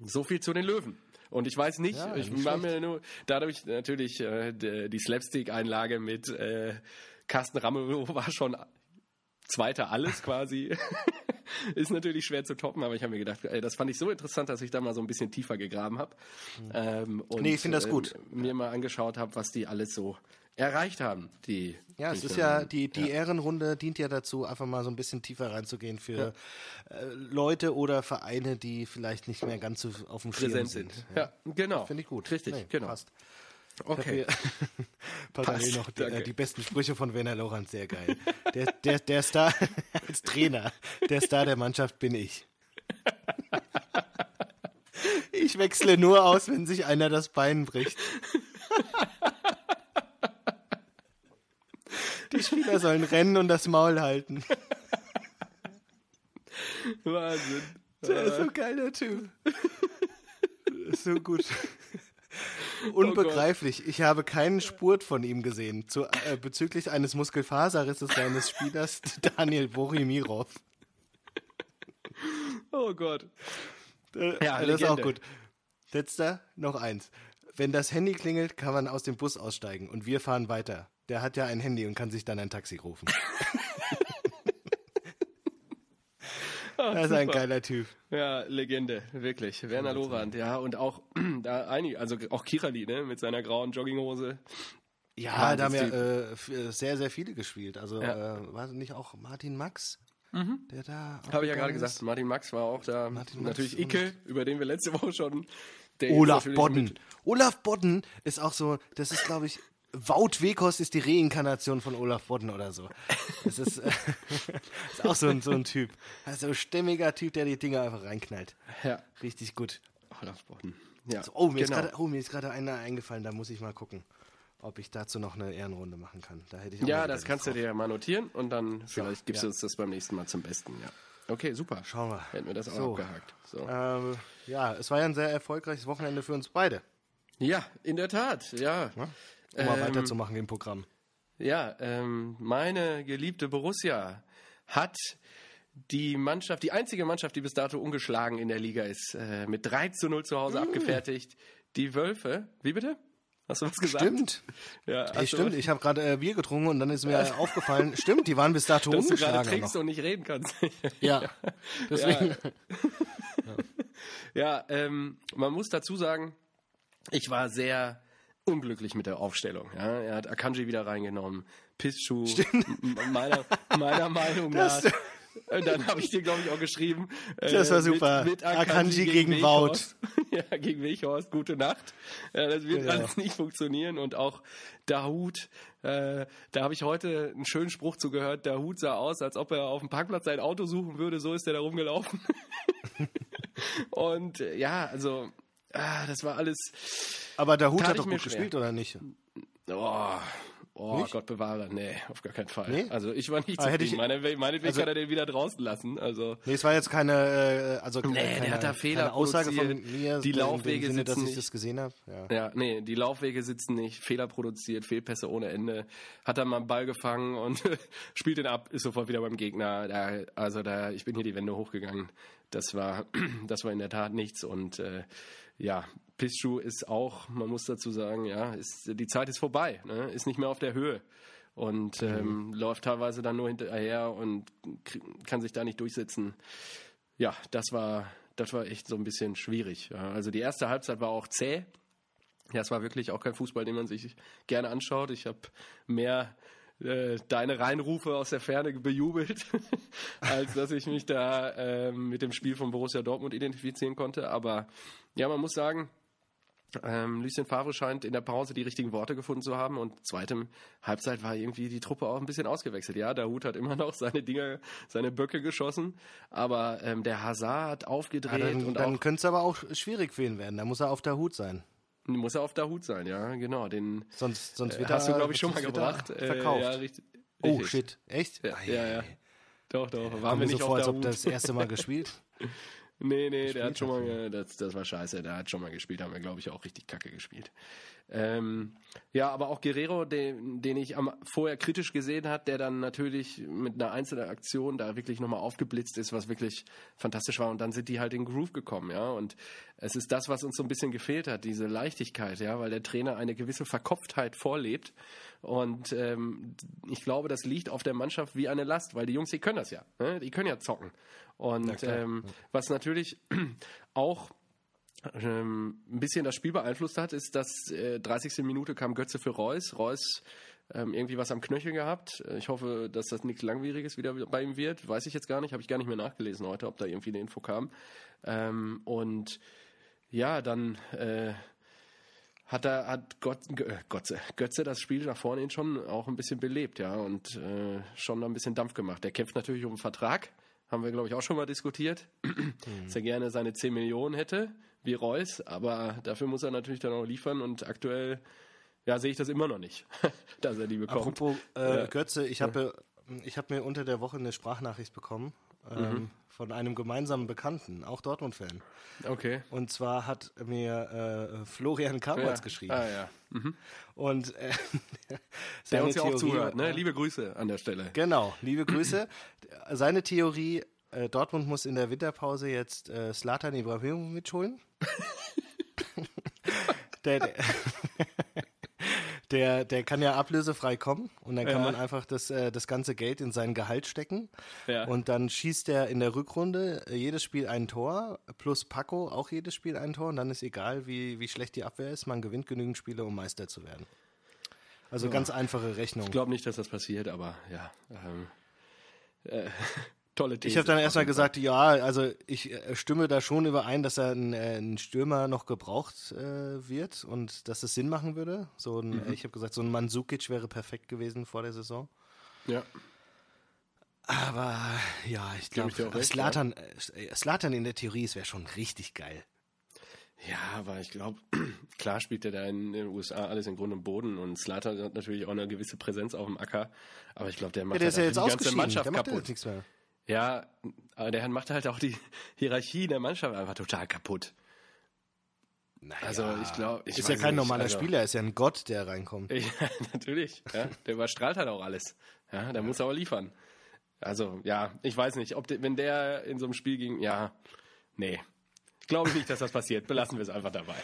So viel zu den Löwen. Und ich weiß nicht, ja, ich war mir nur dadurch natürlich äh, die Slapstick-Einlage mit äh, Carsten Ramelow war schon zweiter alles quasi. ist natürlich schwer zu toppen, aber ich habe mir gedacht, das fand ich so interessant, dass ich da mal so ein bisschen tiefer gegraben habe. Ähm, und, Nee, ich finde das gut. äh, mir mal angeschaut habe, was die alles so erreicht haben. Die Ja, es ist ja, die, die Ehrenrunde dient ja dazu, einfach mal so ein bisschen tiefer reinzugehen für äh, Leute oder Vereine, die vielleicht nicht mehr ganz so auf dem Schirm präsent sind. sind. Ja, genau. Finde ich gut. Richtig, Nee, genau. Passt. Okay. Parallel noch die, äh, die besten Sprüche von Werner Lorand, sehr geil. Der, der, der Star als Trainer, der Star der Mannschaft bin ich. Ich wechsle nur aus, wenn sich einer das Bein bricht. Die Spieler sollen rennen und das Maul halten. Wahnsinn. Der ist so ein geiler Typ. Ist so gut. Unbegreiflich. Ich habe keinen Spurt von ihm gesehen zu, äh, bezüglich eines Muskelfaserrisses seines Spielers Daniel Borimirov. Oh Gott. Äh, Ja, das ist auch Legende. gut. Letzter, noch eins. Wenn das Handy klingelt, kann man aus dem Bus aussteigen und wir fahren weiter. Der hat ja ein Handy und kann sich dann ein Taxi rufen. das ist ein geiler Typ. Ja, Legende, wirklich. Werner Lorand, ja, und auch da einige, also auch Kirali, ne, mit seiner grauen Jogginghose. Ja, da haben ja äh, f- sehr, sehr viele gespielt. Also Ja. äh, war nicht auch Martin Max, der da. Habe ich ja gerade gesagt? Martin Max war auch da. Martin Max Natürlich Icke, über den wir letzte Woche schon. Olaf Bodden. Olaf Bodden ist auch so, das ist, glaube ich, Wout Wekos ist die Reinkarnation von Olaf Bodden oder so. Das ist, äh, ist auch so ein, so ein Typ. Also ein stämmiger Typ, der die Dinger einfach reinknallt. Ja, Richtig gut. Olaf Bodden. Ja, Oh, mir genau. ist gerade oh, mir ist gerade einer eingefallen, da muss ich mal gucken, ob ich dazu noch eine Ehrenrunde machen kann. Da hätte ich auch Ja, das kannst du drauf. dir ja mal notieren und dann vielleicht gibst ja. du uns das beim nächsten Mal zum Besten, ja. Okay, super. Schauen wir. Hätten wir das auch So. abgehakt. So. Ähm, ja, es war ja ein sehr erfolgreiches Wochenende für uns beide. Ja, in der Tat, ja. Um mal Ähm, weiterzumachen im Programm. Ja, ähm, meine geliebte Borussia hat die Mannschaft, die einzige Mannschaft, die bis dato ungeschlagen in der Liga ist, äh, mit 3 zu 0 zu Hause abgefertigt. Die Wölfe, wie bitte? Hast du was gesagt? Stimmt. Ja, Ey, stimmt, ich habe gerade äh, Bier getrunken und dann ist mir aufgefallen, stimmt, die waren bis dato dass du gerade ungeschlagen trinkst noch. und nicht reden kannst. Ja, deswegen. Ja, ähm, man muss dazu sagen, ich war sehr unglücklich mit der Aufstellung. Ja? Er hat Akanji wieder reingenommen, Pissschuh, m- meiner, meiner Meinung nach. Das- Äh, Dann habe ich dir, glaube ich, auch geschrieben. äh, Das war super. Akanji gegen Weghorst. ja, gegen Weghorst, gute Nacht. Ja, das wird Genau. alles nicht funktionieren. Und auch Dahut, äh, da habe ich heute einen schönen Spruch zugehört. Dahut sah aus, als ob er auf dem Parkplatz sein Auto suchen würde. So ist er da rumgelaufen. Und äh, ja, also, ah, das war alles. Aber der Hut hat doch gut gespielt, oder nicht? Oh, oh Nicht? Gott bewahre. Nee, auf gar keinen Fall. Nee? Also ich war nicht Ah, hätte zufrieden. ich- Meine, meinetwegen also- kann er den wieder draußen lassen. Also. Nee, es war jetzt keine, äh, also Nee, keine, der hat da Fehler Aussage von mir, Die Laufwege Sinne, dass sitzen ich nicht. das gesehen habe. Ja. Ja, nee, die Laufwege sitzen nicht, Fehler produziert, Fehlpässe ohne Ende. Hat dann mal einen Ball gefangen und spielt den ab, ist sofort wieder beim Gegner. Da, also da, ich bin hier die Wände hochgegangen. Das war, das war in der Tat nichts und äh, ja, Pissschuh ist auch, man muss dazu sagen, ja, ist, die Zeit ist vorbei, ne? ist nicht mehr auf der Höhe und ähm, läuft teilweise dann nur hinterher und kann sich da nicht durchsetzen. Ja, das war, das war echt so ein bisschen schwierig. Ja. Also die erste Halbzeit war auch zäh. Ja, es war wirklich auch kein Fußball, den man sich gerne anschaut. Ich habe mehr äh, deine Reinrufe aus der Ferne bejubelt, als dass ich mich da ähm, mit dem Spiel von Borussia Dortmund identifizieren konnte. Aber ja, man muss sagen, ähm, Lucien Favre scheint in der Pause die richtigen Worte gefunden zu haben und zweitem Halbzeit war irgendwie die Truppe auch ein bisschen ausgewechselt. Ja, der Hut hat immer noch seine Dinger, seine Böcke geschossen, aber ähm, der Hazard hat Ja, aufgedreht dann und dann könnte es aber auch schwierig für ihn werden. Da muss er auf der Hut sein. Muss er auf der Hut sein, ja, genau. Den Sonst, sonst wird äh, hast du, glaube ich, schon mal gebracht. Äh, Verkauft. ja, richtig, oh, richtig. shit. Echt? Ja, ja, ja. Doch, doch. Waren Kommt wir mir nicht so auf vor, als ob das erste Mal gespielt. Nee, nee, der hat schon mal, das, das war scheiße, der hat schon mal gespielt, haben wir, glaube ich, auch richtig kacke gespielt. Ähm, ja, aber auch Guerrero, den, den ich am, vorher kritisch gesehen hat, der dann natürlich mit einer einzelnen Aktion da wirklich nochmal aufgeblitzt ist, was wirklich fantastisch war. Und dann sind die halt in Groove gekommen, ja. Und es ist das, was uns so ein bisschen gefehlt hat, diese Leichtigkeit, ja, weil der Trainer eine gewisse Verkopftheit vorlebt. Und ähm, ich glaube, das liegt auf der Mannschaft wie eine Last, weil die Jungs, die können das ja. Ne? Die können ja zocken. Und ähm, was natürlich auch ähm, ein bisschen das Spiel beeinflusst hat, ist, dass äh, 30. Minute kam Götze für Reus. Reus ähm, irgendwie was am Knöchel gehabt. Ich hoffe, dass das nichts Langwieriges wieder bei ihm wird. Weiß ich jetzt gar nicht. Habe ich gar nicht mehr nachgelesen heute, ob da irgendwie eine Info kam. Ähm, und ja, dann äh, hat er hat Gott, äh, Götze, Götze das Spiel nach vorne schon auch ein bisschen belebt, ja, und äh, schon ein bisschen Dampf gemacht. Der kämpft natürlich um einen Vertrag, haben wir glaube ich auch schon mal diskutiert, mhm. dass er gerne seine 10 Millionen hätte, wie Reus, aber dafür muss er natürlich dann auch liefern und aktuell ja, sehe ich das immer noch nicht, dass er die bekommt. Apropos äh, ja. Götze, ich habe ich hab mir unter der Woche eine Sprachnachricht bekommen ähm, mhm. von einem gemeinsamen Bekannten, auch Dortmund-Fan. Okay. Und zwar hat mir äh, Florian Kamers ja. geschrieben. Ah, ja. Mhm. Und äh, der uns ja auch zuhört, ne? Liebe Grüße an der Stelle. Genau, liebe Grüße. Seine Theorie, äh, Dortmund muss in der Winterpause jetzt äh, Slatan Ibrahimovic holen. der, der der, der kann ja ablösefrei kommen und dann kann ja. man einfach das, äh, das ganze Geld in sein Gehalt stecken. Ja. Und dann schießt er in der Rückrunde äh, jedes Spiel ein Tor, plus Paco auch jedes Spiel ein Tor und dann ist egal, wie, wie schlecht die Abwehr ist, man gewinnt genügend Spiele, um Meister zu werden. Also ja. ganz einfache Rechnung. Ich glaube nicht, dass das passiert, aber ja. Ähm, äh, tolle These. Ich habe dann erstmal gesagt, ja, also ich äh, stimme da schon überein, dass er ein, äh, ein Stürmer noch gebraucht äh, wird und dass es Sinn machen würde. So ein, mhm. Ich habe gesagt, so ein Mandzukic wäre perfekt gewesen vor der Saison. Ja. Aber ja, ich glaube, Slatan, ja. Slatan in der Theorie, es wäre schon richtig geil. Ja, aber ich glaube, klar spielt er da in den USA alles in Grund und Boden und Slatan hat natürlich auch eine gewisse Präsenz auf dem Acker. Aber ich glaube, der macht ja, der ist ja jetzt die ganze Mannschaft der macht kaputt. Nichts mehr. Ja, aber der macht halt auch die Hierarchie der Mannschaft einfach total kaputt. Naja, also ich glaube, ist ja kein nicht, normaler also, Spieler, ist ja ein Gott, der reinkommt. Ja, natürlich. Ja, der überstrahlt halt auch alles. Ja, der ja. muss auch liefern. Also ja, ich weiß nicht, ob de, wenn der in so einem Spiel ging, ja, nee, glaube ich nicht, dass das passiert. Belassen wir es einfach dabei.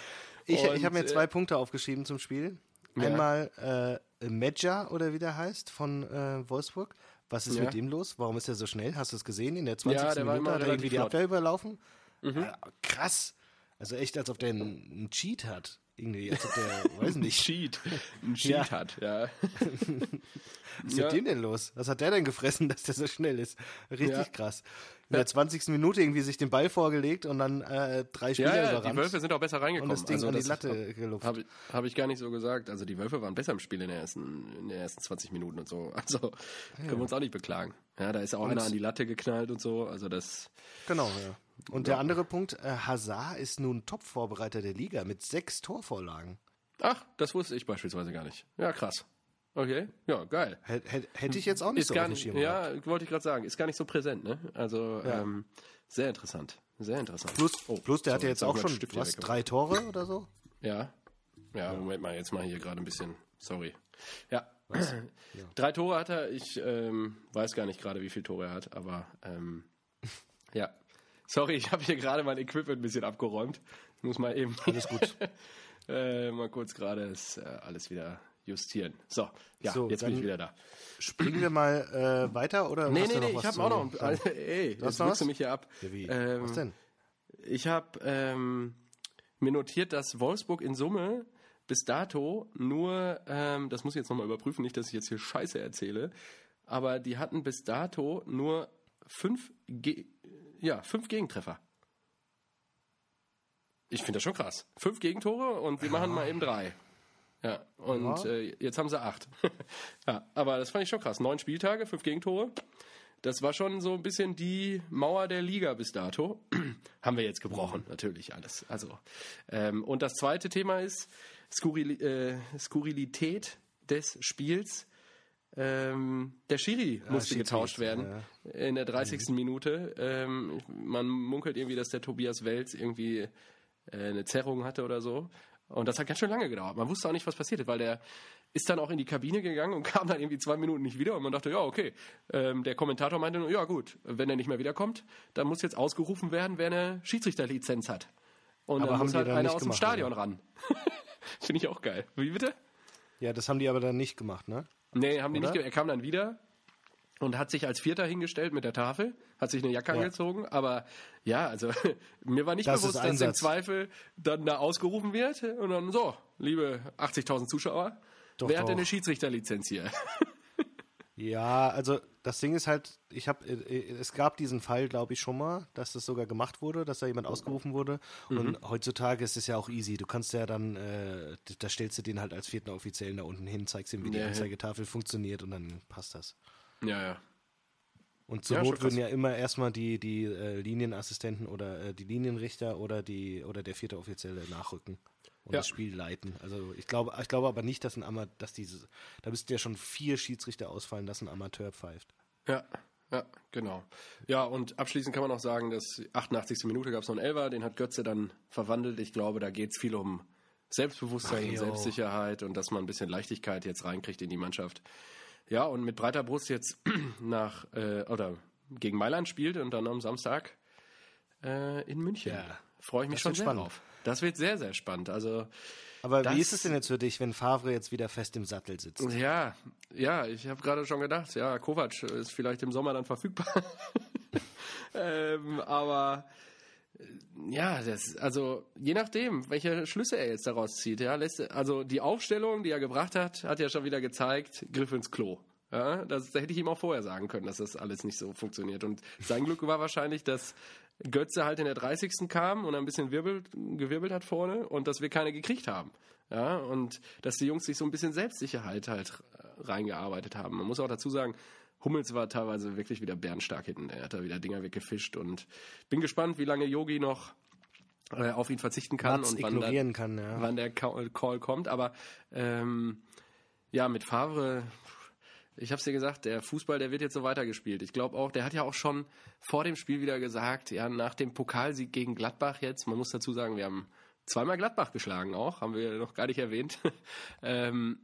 Ich, ich habe mir zwei äh, Punkte aufgeschrieben zum Spiel. Einmal äh, Medja oder wie der heißt von äh, Wolfsburg. Was ist ja. mit dem los? Warum ist er so schnell? Hast du es gesehen? In der 20. Ja, der Minute hat er irgendwie die Abwehr überlaufen? Mhm. Ja, krass. Also echt, als ob der einen Cheat hat. Irgendwie, als ob der, weiß nicht. Cheat. Ein Cheat hat, ja. Was ist mit dem denn los? Was hat der denn gefressen, dass der so schnell ist? Richtig krass in der 20. Minute irgendwie sich den Ball vorgelegt und dann äh, drei Spieler ja, ja, überrannt. Die Wölfe sind auch besser reingekommen. Und das Ding also, an die Latte gelupft. Habe hab ich gar nicht so gesagt. Also die Wölfe waren besser im Spiel in, der ersten, in den ersten 20 Minuten und so. Also ja. können wir uns auch nicht beklagen. Ja, da ist auch und einer an die Latte geknallt und so. Also das. Genau, ja. Und der andere Punkt, äh, Hazard ist nun Top-Vorbereiter der Liga mit sechs Torvorlagen. Ach, das wusste ich beispielsweise gar nicht. Ja, krass. Okay, ja, geil. Hätte ich jetzt auch nicht ist so gar nicht, Ja, wollte ich gerade sagen, ist gar nicht so präsent, ne? Also ja. ähm, sehr interessant, sehr interessant. Plus, oh, plus der sorry, hat ja jetzt auch schon was, drei Tore oder so? Ja. ja, ja. Moment mal, jetzt mal hier gerade ein bisschen, sorry. Ja. ja. Drei Tore hat er, ich ähm, weiß gar nicht gerade, wie viele Tore er hat, aber ähm, ja. Sorry, ich habe hier gerade mein Equipment ein bisschen abgeräumt. Ich muss mal eben. Alles gut. äh, mal kurz gerade äh, alles wieder justieren. So, ja, so, jetzt bin ich wieder da. Springen wir mal äh, weiter oder? Nee, nee, nee, ich habe auch noch. Also, ey, jetzt drückst du mich hier ab. Ja, wie? Ähm, was denn? Ich habe ähm, mir notiert, dass Wolfsburg in Summe bis dato nur, ähm, das muss ich jetzt nochmal überprüfen, nicht, dass ich jetzt hier Scheiße erzähle, aber die hatten bis dato nur fünf, Ge ja, fünf Gegentreffer. Ich finde das schon krass. Fünf Gegentore und wir machen mal eben drei. Ja, und ja. Äh, jetzt haben sie acht. ja, aber das fand ich schon krass. Neun Spieltage, fünf Gegentore. Das war schon so ein bisschen die Mauer der Liga bis dato. haben wir jetzt gebrochen, natürlich alles. Also, ähm, und das zweite Thema ist Skurril äh, Skurrilität des Spiels. Ähm, der Schiri musste Schiri, getauscht werden ja. in der 30. Minute. Ähm, man munkelt irgendwie, dass der Tobias Welz irgendwie äh, eine Zerrung hatte oder so. Und das hat ganz schön lange gedauert. Man wusste auch nicht, was passiert ist, weil der ist dann auch in die Kabine gegangen und kam dann irgendwie zwei Minuten nicht wieder und man dachte, ja, okay. Ähm, der Kommentator meinte nur, ja gut, wenn er nicht mehr wiederkommt, dann muss jetzt ausgerufen werden, wer eine Schiedsrichterlizenz hat. Und Aber dann haben muss halt dann einer aus dem gemacht, Stadion ran. Finde ich auch geil. Wie bitte? Ja, das haben die aber dann nicht gemacht, ne? Nee, haben die Oder? nicht. Er kam dann wieder und hat sich als Vierter hingestellt mit der Tafel, hat sich eine Jacke Ja. angezogen. Aber ja, also mir war nicht Das bewusst, dass im. Zweifel dann da ausgerufen wird und dann so, liebe 80.000 Zuschauer, Doch, wer hat denn doch. eine Schiedsrichterlizenz hier? Ja, also das Ding ist halt, ich habe, es gab diesen Fall, glaube ich, schon mal, dass das sogar gemacht wurde, dass da jemand ausgerufen wurde. Mhm. Und heutzutage ist es ja auch easy. Du kannst ja dann, äh, da stellst du den halt als vierten Offiziellen da unten hin, zeigst ihm, wie die Ja, ja. Anzeigetafel funktioniert und dann passt das. ja, ja. Und zur Ja, Not würden ja immer erstmal die, die äh, Linienassistenten oder äh, die Linienrichter oder die oder der vierte Offizielle nachrücken und Ja. das Spiel leiten. Also ich glaube, ich glaube aber nicht, dass ein Ama dass diese, da müssten ja schon vier Schiedsrichter ausfallen, dass ein Amateur pfeift. Ja, ja, genau. Ja, und abschließend kann man auch sagen, dass 88. Minute gab es noch einen Elfer, den hat Götze dann verwandelt. Ich glaube, da geht es viel um Selbstbewusstsein Ach, und. Selbstsicherheit und dass man ein bisschen Leichtigkeit jetzt reinkriegt in die Mannschaft. Ja, und mit breiter Brust jetzt nach äh, oder gegen Mailand spielt und dann am Samstag äh, in München. Ja, Freue ich mich das schon sehr spannend. drauf. Das wird sehr, sehr spannend. Also Aber Das- wie ist es denn jetzt für dich, wenn Favre jetzt wieder fest im Sattel sitzt? Ja, ja, ich habe gerade schon gedacht, ja, Kovac ist vielleicht im Sommer dann verfügbar. ähm, aber äh, ja, das, also je nachdem, welche Schlüsse er jetzt daraus zieht, ja, lässt, also die Aufstellung, die er gebracht hat, hat ja schon wieder gezeigt, Griff ins Klo. Ja, das, da hätte ich ihm auch vorher sagen können, dass das alles nicht so funktioniert. Und sein Glück war wahrscheinlich, dass Götze halt in der 30. kam und ein bisschen wirbelt, gewirbelt hat vorne und dass wir keine gekriegt haben. Ja, und dass die Jungs sich so ein bisschen Selbstsicherheit halt reingearbeitet haben. Man muss auch dazu sagen, Hummels war teilweise wirklich wieder bärenstark hinten. Er hat da wieder Dinger weggefischt und bin gespannt, wie lange Yogi noch äh, auf ihn verzichten kann Mats und wann, ignorieren dann, kann, ja. wann der Call Call kommt. Aber ähm, ja, mit Favre, ich habe es dir gesagt, der Fußball, der wird jetzt so weitergespielt. Ich glaube auch, der hat ja auch schon vor dem Spiel wieder gesagt, ja, nach dem Pokalsieg gegen Gladbach jetzt, man muss dazu sagen, wir haben zweimal Gladbach geschlagen auch, haben wir noch gar nicht erwähnt, ähm,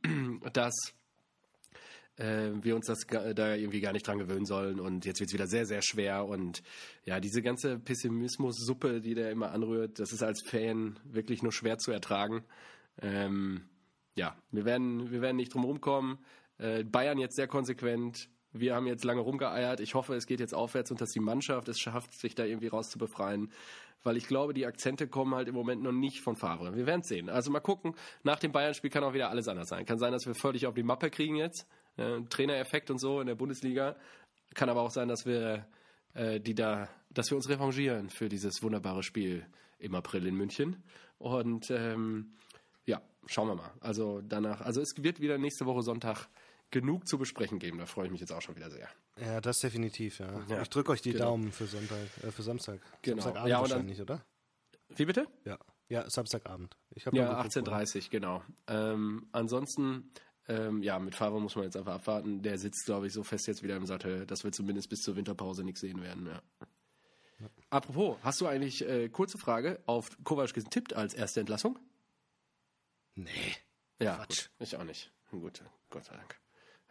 dass äh, wir uns das da irgendwie gar nicht dran gewöhnen sollen und jetzt wird es wieder sehr, sehr schwer und ja, diese ganze Pessimismus-Suppe, die der immer anrührt, das ist als Fan wirklich nur schwer zu ertragen. Ähm, ja, wir werden, wir werden nicht drum rumkommen. Äh, Bayern jetzt sehr konsequent. Wir haben jetzt lange rumgeeiert. Ich hoffe, es geht jetzt aufwärts und dass die Mannschaft es schafft, sich da irgendwie rauszubefreien. Weil ich glaube, die Akzente kommen halt im Moment noch nicht von Favre. Wir werden es sehen. Also mal gucken. Nach dem Bayern-Spiel kann auch wieder alles anders sein. Kann sein, dass wir völlig auf die Mappe kriegen jetzt. Äh, Trainereffekt und so in der Bundesliga. Kann aber auch sein, dass wir äh, die da, dass wir uns revanchieren für dieses wunderbare Spiel im April in München. Und ähm, ja, schauen wir mal. Also danach, also es wird wieder nächste Woche Sonntag genug zu besprechen geben. Da freue ich mich jetzt auch schon wieder sehr. Ja, das definitiv, ja. Ja, ich drücke euch die genau. Daumen für Sonntag, äh, für Samstag. Genau. Samstagabend Ja, dann- wahrscheinlich, oder? Wie bitte? Ja. Ja, Samstagabend. Ich Ja, noch geguckt, 18.30 genau. Ähm, ansonsten, ähm, ja, mit Favre muss man jetzt einfach abwarten. Der sitzt, glaube ich, so fest jetzt wieder im Sattel, dass wir zumindest bis zur Winterpause nichts sehen werden. Ja. Apropos, hast du eigentlich, äh, kurze Frage, auf Kovac getippt als erste Entlassung? Nee, Ja, Quatsch. gut. ich auch nicht. Gut, Gott sei Dank.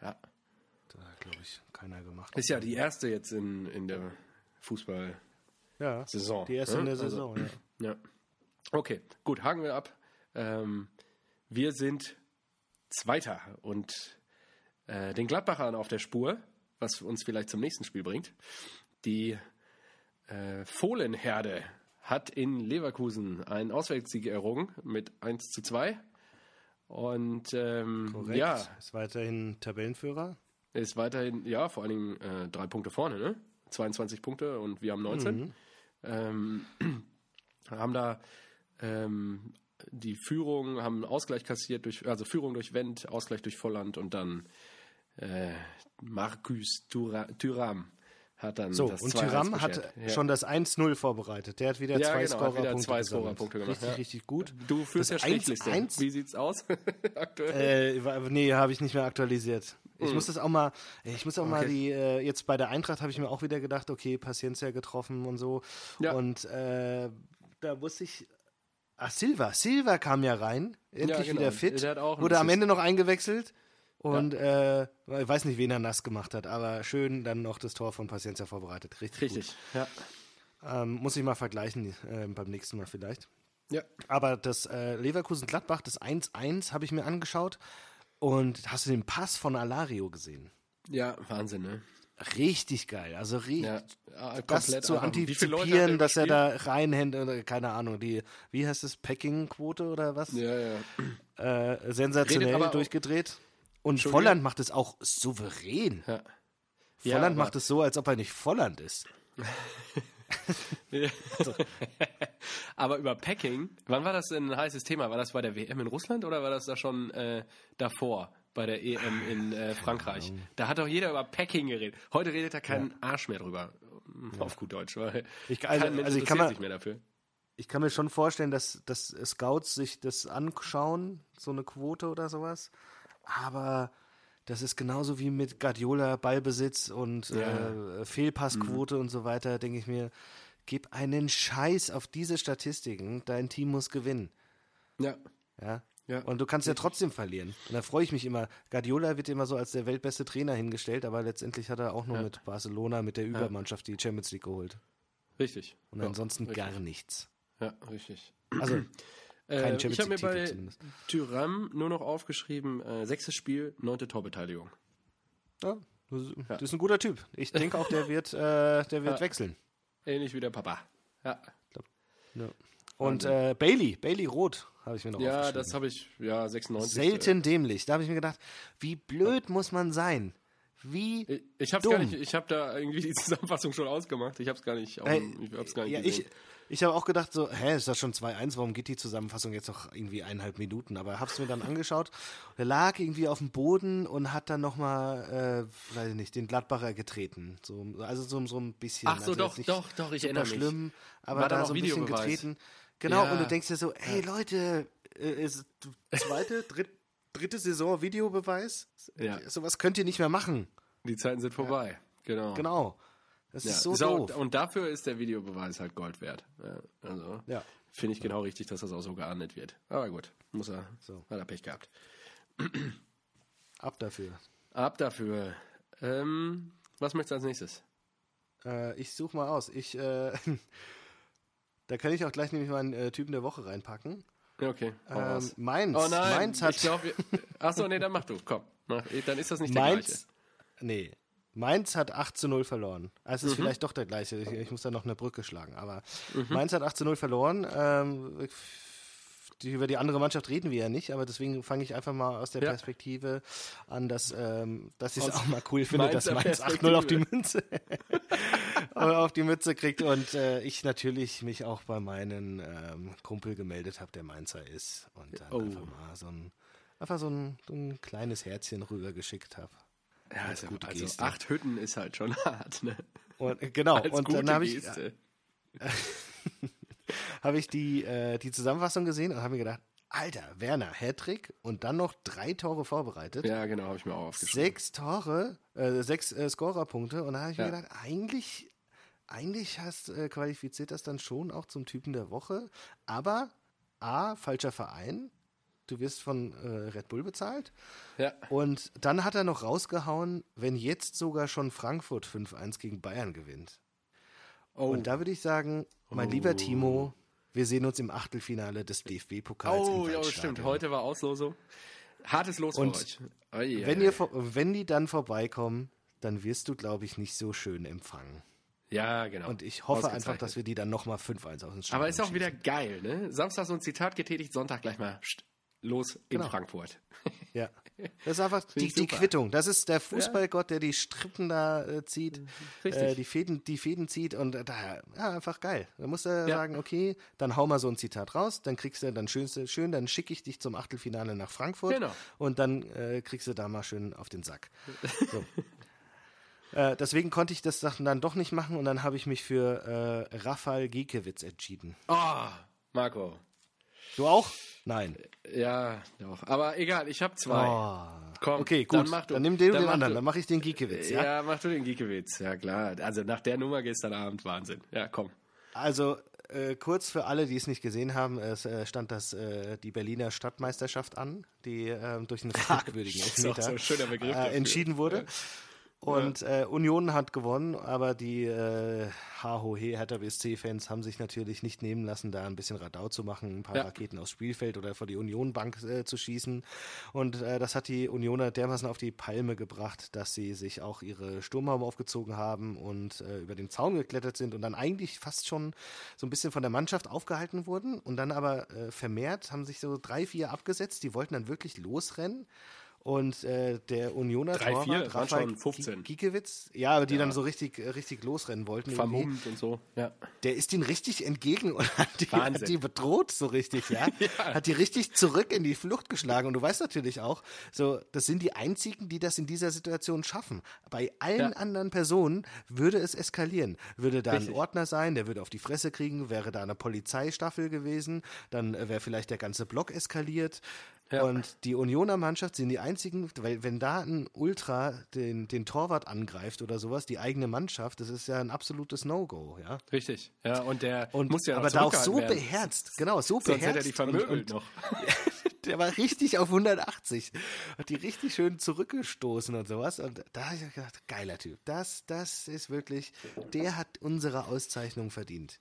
Ja. da hat, glaube ich, keiner gemacht. Ist ja die erste jetzt in, in der Fußball. Ja, Saison, die erste ne? in der Also- Saison, ja. Ja. Okay, gut, haken wir ab. Ähm, wir sind Zweiter und äh, den Gladbachern auf der Spur, was uns vielleicht zum nächsten Spiel bringt. Die äh, Fohlenherde hat in Leverkusen einen Auswärtssieg errungen mit 1 zu 2. Und ähm, Korrekt. ja, Ist weiterhin Tabellenführer. ist weiterhin, ja, vor allen Dingen äh, drei Punkte vorne, ne? 22 Punkte und wir haben 19. Ähm, haben da ähm, die Führung, haben Ausgleich kassiert, durch, also Führung durch Wendt, Ausgleich durch Volland und dann äh, Marcus Thura- Thuram hat dann So, das und 2-1 Tyram hat. Ja. schon das 1-0 vorbereitet. Der hat wieder Ja, zwei genau, Scorerpunkte. Scorerpunkte gemacht, Richtig, ja. richtig gut. Du führst Das ja Strichliste. 1-1 Wie sieht's aus aktuell? Äh, nee, habe ich nicht mehr aktualisiert. Ich muss das auch mal, ich muss auch mal. Okay. die, äh, jetzt bei der Eintracht habe ich mir auch wieder gedacht, okay, Paciencia getroffen und so. Ja. Und äh, da wusste ich, ach, Silva, Silva kam ja rein, endlich genau. wieder fit, wurde am. Ende noch eingewechselt und äh, ich weiß nicht, wen er nass gemacht hat, aber schön dann noch das Tor von Paciencia vorbereitet. Richtig, Richtig. Ja. Gut. Ähm, muss ich mal vergleichen äh, beim nächsten Mal vielleicht. ja. Aber das äh, Leverkusen-Gladbach, das 1-1, habe ich mir angeschaut. Und hast du den Pass von Alario gesehen? Ja, Wahnsinn, ne? Richtig geil. Also ri Ja, äh, das komplett zu antizipieren, dass er da reinhängt oder keine Ahnung, die, wie heißt es, Packing-Quote oder was? Ja, ja. Äh, sensationell aber auch- durchgedreht. Und. Volland macht es auch souverän. ja. Ja, Volland aber- macht es so, als ob er nicht Volland ist. Aber über Packing, wann war das denn ein heißes Thema? War das bei der WM in Russland oder war das da schon äh, davor bei der EM in äh, Frankreich? Da hat doch jeder über Packing geredet. Heute redet da kein Arsch mehr drüber. Auf gut Deutsch, weil Ich- also- kein Mensch also ich kann sich mehr dafür. Ich kann mir schon vorstellen, dass, dass Scouts sich das anschauen, so eine Quote oder sowas. Aber das ist genauso wie mit Guardiola, Ballbesitz und Ja. äh, Fehlpassquote und so weiter, denke ich mir, gib einen Scheiß auf diese Statistiken, dein Team muss gewinnen. Ja. Ja. Ja. Und du kannst ja trotzdem verlieren. Und da freue ich mich immer. Guardiola wird immer so als der weltbeste Trainer hingestellt, aber letztendlich hat er auch nur mit Barcelona, mit der Übermannschaft die Champions League geholt. Richtig. Und ja, ansonsten richtig. gar nichts. Ja, richtig. Also, Äh, Kein ich Champions habe mir bei zumindest. Tyram nur noch aufgeschrieben, äh, sechstes Spiel, neunte Torbeteiligung. Ja, das ist- ein guter Typ. Ich denke auch, der wird, äh, der wird Ja. wechseln. Ähnlich wie der Papa. Ja, Ja. Und äh, Bailey, Bailey Rot, habe ich mir noch ja das habe ich, ja, 96. Selten dämlich. Da habe ich mir gedacht, wie blöd muss man sein? Wie Ich, ich habe Dumm. gar nicht, ich habe da irgendwie die Zusammenfassung schon ausgemacht. Ich habe es gar nicht, Ey, dem- ich hab's gar nicht ja, gesehen. ich, ich habe auch gedacht, so, hä, ist das schon 2-1, warum geht die Zusammenfassung jetzt noch irgendwie eineinhalb Minuten? Aber hab's mir dann angeschaut. Er lag irgendwie auf dem Boden und hat dann nochmal, äh, weiß ich nicht, den Gladbacher getreten. So, also so, so ein bisschen. Ach so, also doch, doch, doch, ich erinnere mich. schlimm, aber War da so ein bisschen getreten. Genau, Ja. und du denkst dir so, ey Leute, äh, ist zweite, dritt, dritte Saison Videobeweis? Ja. Sowas könnt ihr nicht mehr machen. Die Zeiten sind vorbei. Genau. Genau. Das Ja, ist so auch- doof. Und dafür ist der Videobeweis halt Gold wert. Ja, also Ja. finde ich genau richtig, dass das auch so geahndet wird. Aber gut, muss er, So. hat er Pech gehabt. Ab dafür. Ab dafür. Ähm, was möchtest du als nächstes? Äh, ich suche mal aus. Ich, äh, da kann ich auch gleich nämlich meinen äh, Typen der Woche reinpacken. Ja, Okay. Ähm. Mainz. oh nein, Mainz hat. ich glaube, achso, nee, dann mach du, komm. Mach, dann ist das nicht der gleiche. Mainz. Nee. Mainz hat 8 zu 0 verloren. Also Mhm. ist vielleicht doch der gleiche. Ich, ich muss da noch eine Brücke schlagen. Aber Mainz hat 8 zu 0 verloren. Ähm, die, über die andere Mannschaft reden wir ja nicht, aber deswegen fange ich einfach mal aus der Ja. Perspektive an, dass, ähm, dass ich es auch mal cool finde, dass Mainz 8-0 auf die. Münze auf die Mütze kriegt und äh, ich natürlich mich auch bei meinen ähm, Kumpel gemeldet habe, der Mainzer ist und dann Oh. einfach mal so ein einfach so ein, so ein kleines Herzchen rübergeschickt habe. Ja, Als also, gute also Geste. acht Hütten ist halt schon hart, ne? Und äh, genau, Als und dann habe ich, Geste. hab ich die, äh, die Zusammenfassung gesehen und habe mir gedacht, Alter, Werner, Hattrick und dann noch drei Tore vorbereitet. Ja, genau, habe ich mir auch aufgeschrieben. Sechs Tore, äh, sechs äh, Scorerpunkte und da habe ich Ja. mir gedacht, eigentlich, eigentlich hast äh, qualifiziert das dann schon auch zum Typen der Woche, aber A, falscher Verein, du wirst von äh, Red Bull bezahlt Ja, und dann hat er noch rausgehauen, wenn jetzt sogar schon Frankfurt 5-1 gegen Bayern gewinnt. oh, Und da würde ich sagen, mein lieber Timo, wir sehen uns im Achtelfinale des DFB-Pokals oh ja, stimmt. Heute war Auslosung. Hartes Los Und für euch. Oi, Wenn, oi, ihr, wenn die dann vorbeikommen, dann wirst du, glaube ich, nicht so schön empfangen. Ja, genau. Und ich hoffe einfach, dass wir die dann nochmal 5-1 aus dem Stadion Aber ist auch wieder geil, ne? Samstag so ein Zitat getätigt, Sonntag gleich mal pst, los in Genau. Frankfurt. Ja. Das ist einfach die, die. Quittung. Das ist der Fußballgott, der die Strippen da äh, zieht, äh, die, Fäden, die Fäden zieht und äh, da, ja, einfach geil. Da musst du Ja. sagen, okay, dann hau mal so ein Zitat raus, dann kriegst du dann schönste, schön, dann schicke ich dich zum Achtelfinale nach Frankfurt Genau. und dann äh, kriegst du da mal schön auf den Sack. So. Äh, deswegen konnte ich das dann doch nicht machen und dann habe ich mich für äh, Rafael Giekewitz entschieden. Oh, Marco. Du auch? Nein. Ja, doch. Aber egal, ich habe zwei. Oh. Komm, okay, gut. Dann, mach du, dann nimm den, dann den anderen. Du. Dann mache ich den Giekewitz. Ja? ja, mach du den Giekewitz. Ja, klar. Also nach der Nummer gestern Abend Wahnsinn. Ja, komm. Also äh, kurz für alle, die es nicht gesehen haben, es äh, stand das äh, die Berliner Stadtmeisterschaft an, die ähm, durch einen fragwürdigen Elfmeter so ein schöner Begriff äh, entschieden wurde. Und äh, Union hat gewonnen, aber die äh, HOH Hertha BSC-Fans haben sich natürlich nicht nehmen lassen, da ein bisschen Radau zu machen, ein paar Ja. Raketen aufs Spielfeld oder vor die Unionbank äh, zu schießen. Und äh, das hat die Unioner dermaßen auf die Palme gebracht, dass sie sich auch ihre Sturmhaube aufgezogen haben und äh, über den Zaun geklettert sind und dann eigentlich fast schon so ein bisschen von der Mannschaft aufgehalten wurden und dann aber äh, vermehrt haben sich so drei, vier abgesetzt, die wollten dann wirklich losrennen. Und äh, der Unioner Drei, Torwart, Rafael schon 15. Giekewitz, ja, aber die dann so richtig, äh, richtig losrennen wollten. Vermummt und so. Ja. Der ist ihnen richtig entgegen und hat die, hat die bedroht so richtig, ja? Hat die richtig zurück in die Flucht geschlagen. Und du weißt natürlich auch, so, das sind die einzigen, die das in dieser Situation schaffen. Bei allen Ja. anderen Personen würde es eskalieren. Würde da Richtig. ein Ordner sein, der würde auf die Fresse kriegen, wäre da eine Polizeistaffel gewesen, dann äh, wäre vielleicht der ganze Block eskaliert. Ja. Und die Unioner Mannschaft sind die einzigen, weil wenn da ein Ultra den, den Torwart angreift oder sowas, die eigene Mannschaft, das ist ja ein absolutes No-Go, ja. Richtig. Ja, und der Und, muss ja aber da auch so werden. beherzt, genau, so Sonst hätte beherzt. er die vermöbelt und, und noch. Der war richtig auf 180. Hat die richtig schön zurückgestoßen und sowas. Und da habe ich gedacht, geiler Typ. Das, das ist wirklich, der hat unsere Auszeichnung verdient.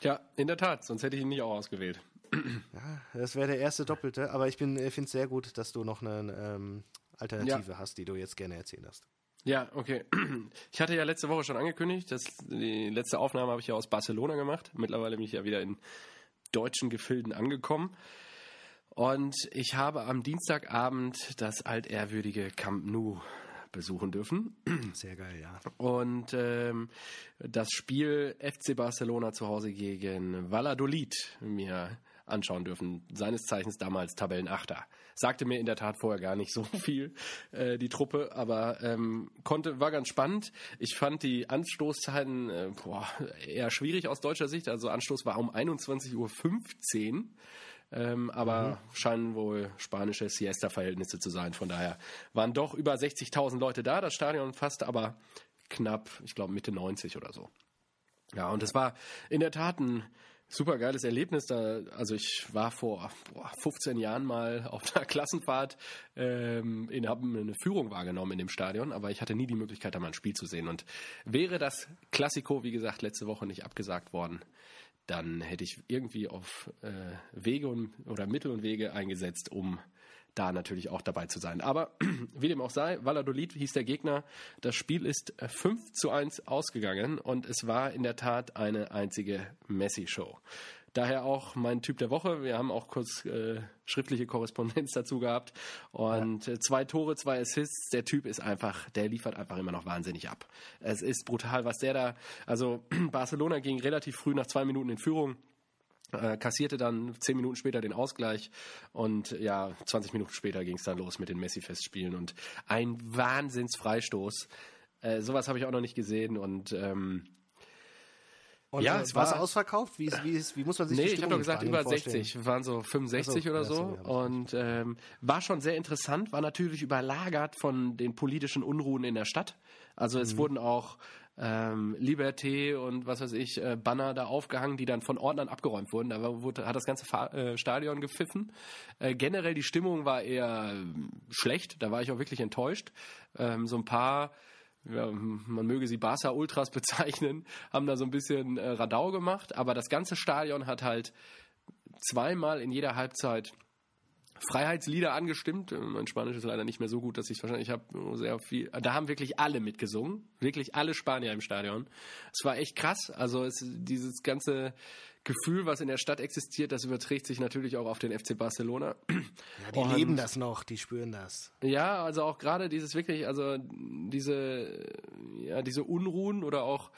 Ja, in der Tat. Sonst hätte ich ihn nicht auch ausgewählt. Ja, das wäre der erste Doppelte. Aber ich finde es sehr gut, dass du noch eine ähm, Alternative hast, die du jetzt gerne erzählen hast. Ja, okay. Ich hatte ja letzte Woche schon angekündigt, dass die letzte Aufnahme habe ich ja aus Barcelona gemacht. Mittlerweile bin ich ja wieder in deutschen Gefilden angekommen. Und ich habe am Dienstagabend das altehrwürdige Camp Nou besuchen dürfen. Sehr geil, ja. Und ähm, das Spiel FC Barcelona zu Hause gegen Valladolid mir anschauen dürfen. Seines Zeichens damals Tabellenachter. Sagte mir in der Tat vorher gar nicht so viel, äh, die Truppe, aber ähm, konnte, war ganz spannend. Ich fand die Anstoßzeiten äh, boah, eher schwierig aus deutscher Sicht. Also Anstoß war um 21.15 Uhr. Ähm, aber scheinen wohl spanische Siesta-Verhältnisse zu sein. Von daher waren doch über 60.000 Leute da. Das Stadion fasste aber knapp, ich glaube Mitte 90 oder so. Ja, und es war in der Tat ein super geiles Erlebnis. Da, also ich war vor boah, 15 Jahren mal auf einer Klassenfahrt, ähm, in, habe eine Führung wahrgenommen in dem Stadion, aber ich hatte nie die Möglichkeit, da mal ein Spiel zu sehen. Und wäre das Klassiko, wie gesagt, letzte Woche nicht abgesagt worden, dann hätte ich irgendwie auf äh, Wege und, oder Mittel und Wege eingesetzt, um da natürlich auch dabei zu sein. Aber wie dem auch sei, Valladolid hieß der Gegner. Das Spiel ist äh, 5 zu 1 ausgegangen und es war in der Tat eine einzige Messi-Show. Daher auch mein Typ der Woche. Wir haben auch kurz äh, schriftliche Korrespondenz dazu gehabt. Und äh, zwei Tore, zwei Assists. Der Typ ist einfach, der liefert einfach immer noch wahnsinnig ab. Es ist brutal, was der da. Also Barcelona ging relativ früh nach zwei Minuten in Führung äh, kassierte dann zehn Minuten später den Ausgleich und ja, 20 Minuten später ging es dann los mit den Messi-Festspielen und ein Wahnsinnsfreistoß. Äh, sowas habe ich auch noch nicht gesehen und ähm, Und Ja, äh, es war es ausverkauft? Wie, wie, ist- wie muss man sich nee, ich habe doch gesagt über vorstellen? 60, waren so 65 Ach so, oder so ich und ähm, war schon sehr interessant, war natürlich überlagert von den politischen Unruhen in der Stadt. Also Mhm. es wurden auch ähm, Liberté und was weiß ich, äh, Banner da aufgehangen, die dann von Ordnern abgeräumt wurden. Da wurde, hat das ganze Fa äh, Stadion gepfiffen. Äh, generell die Stimmung war eher ähm, schlecht, da war ich auch wirklich enttäuscht. Ähm, so ein paar ja, man möge sie Barca Ultras bezeichnen, haben da so ein bisschen äh, Radau gemacht, aber das ganze Stadion hat halt zweimal in jeder Halbzeit Freiheitslieder angestimmt. Äh, Mein Spanisch ist leider nicht mehr so gut, dass ich es wahrscheinlich habe sehr viel. Da haben wirklich alle mitgesungen, wirklich alle Spanier im Stadion. Es war echt krass. Also es, dieses ganze Gefühl, was in der Stadt existiert, das überträgt sich natürlich auch auf den FC Barcelona. Ja, die Und- leben das noch, die spüren das. Ja, also auch gerade dieses wirklich, also diese, ja, diese Unruhen oder auch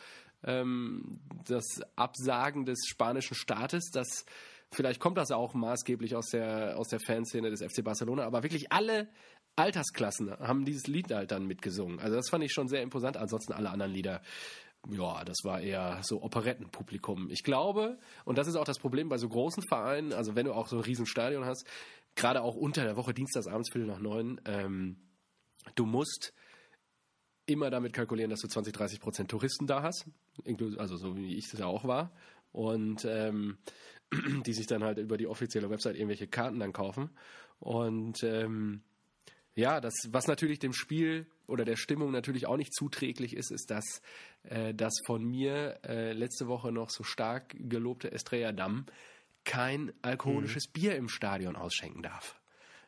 ähm, das Absagen des spanischen Staates, das vielleicht kommt das auch maßgeblich aus der aus der Fanszene des FC Barcelona, aber wirklich alle Altersklassen haben dieses Lied halt dann mitgesungen. Also das fand ich schon sehr imposant. Ansonsten alle anderen Lieder, ja, das war eher so Operettenpublikum. Ich glaube, und das ist auch das Problem bei so großen Vereinen, also wenn du auch so ein Riesenstadion hast, gerade auch unter der Woche, dienstagsabends, Viertel nach neun, ähm, du musst immer damit kalkulieren, dass du 20, 30 Prozent Touristen da hast, also so wie ich das ja auch war, und ähm, die sich dann halt über die offizielle Website irgendwelche Karten dann kaufen. Und ähm, ja, das, was natürlich dem Spiel oder der Stimmung natürlich auch nicht zuträglich ist, ist, dass äh, das von mir äh, letzte Woche noch so stark gelobte Estrella Damm kein alkoholisches mhm. Bier im Stadion ausschenken darf.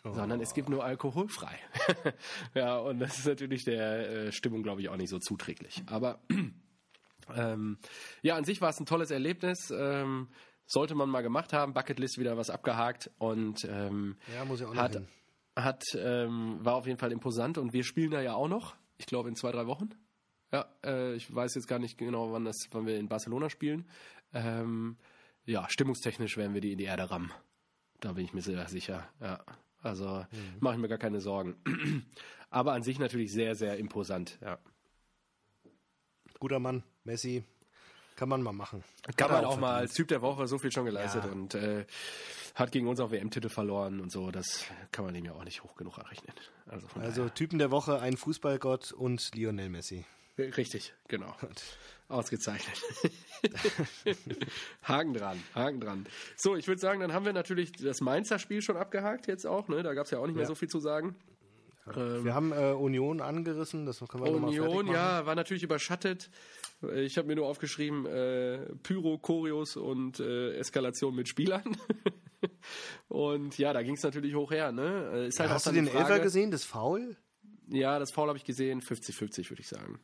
Oh. Sondern es gibt nur alkoholfrei. ja, und das ist natürlich der äh, Stimmung, glaube ich, auch nicht so zuträglich. Aber ähm, ja, an sich war es ein tolles Erlebnis. Ähm, sollte man mal gemacht haben. Bucketlist wieder was abgehakt und ähm, ja, muss ich auch hat, hin hat, ähm, war auf jeden Fall imposant und wir spielen da ja auch noch. Ich glaube in zwei, drei Wochen. Ja, äh, ich weiß jetzt gar nicht genau, wann, das, wann wir in Barcelona spielen. Ähm, ja, stimmungstechnisch werden wir die in die Erde rammen. Da bin ich mir sehr sicher. Ja, also mhm. mache ich mir gar keine Sorgen. Aber an sich natürlich sehr, sehr imposant. Ja. Guter Mann, Messi, kann man mal machen. Kann, man auch, auch mal als Typ der Woche so viel schon geleistet ja. und äh, hat gegen uns auch WM-Titel verloren und so. Das kann man ihm ja auch nicht hoch genug errechnen. Also, also Typen der Woche, ein Fußballgott und Lionel Messi. Richtig, genau. Ausgezeichnet. Haken dran, Haken dran. So, ich würde sagen, dann haben wir natürlich das Mainzer Spiel schon abgehakt jetzt auch. Ne? Da gab es ja auch nicht mehr so viel zu sagen. Ähm, wir haben äh, Union angerissen, das können wir Union, ja, war natürlich überschattet. Ich habe mir nur aufgeschrieben, äh, Pyro, Choreos und äh, Eskalation mit Spielern. und ja, da ging es natürlich hoch her. Ne? Äh, ist halt ja, hast du den Frage, Elfer gesehen, das Foul? Ja, das Foul habe ich gesehen, 50-50 würde ich sagen.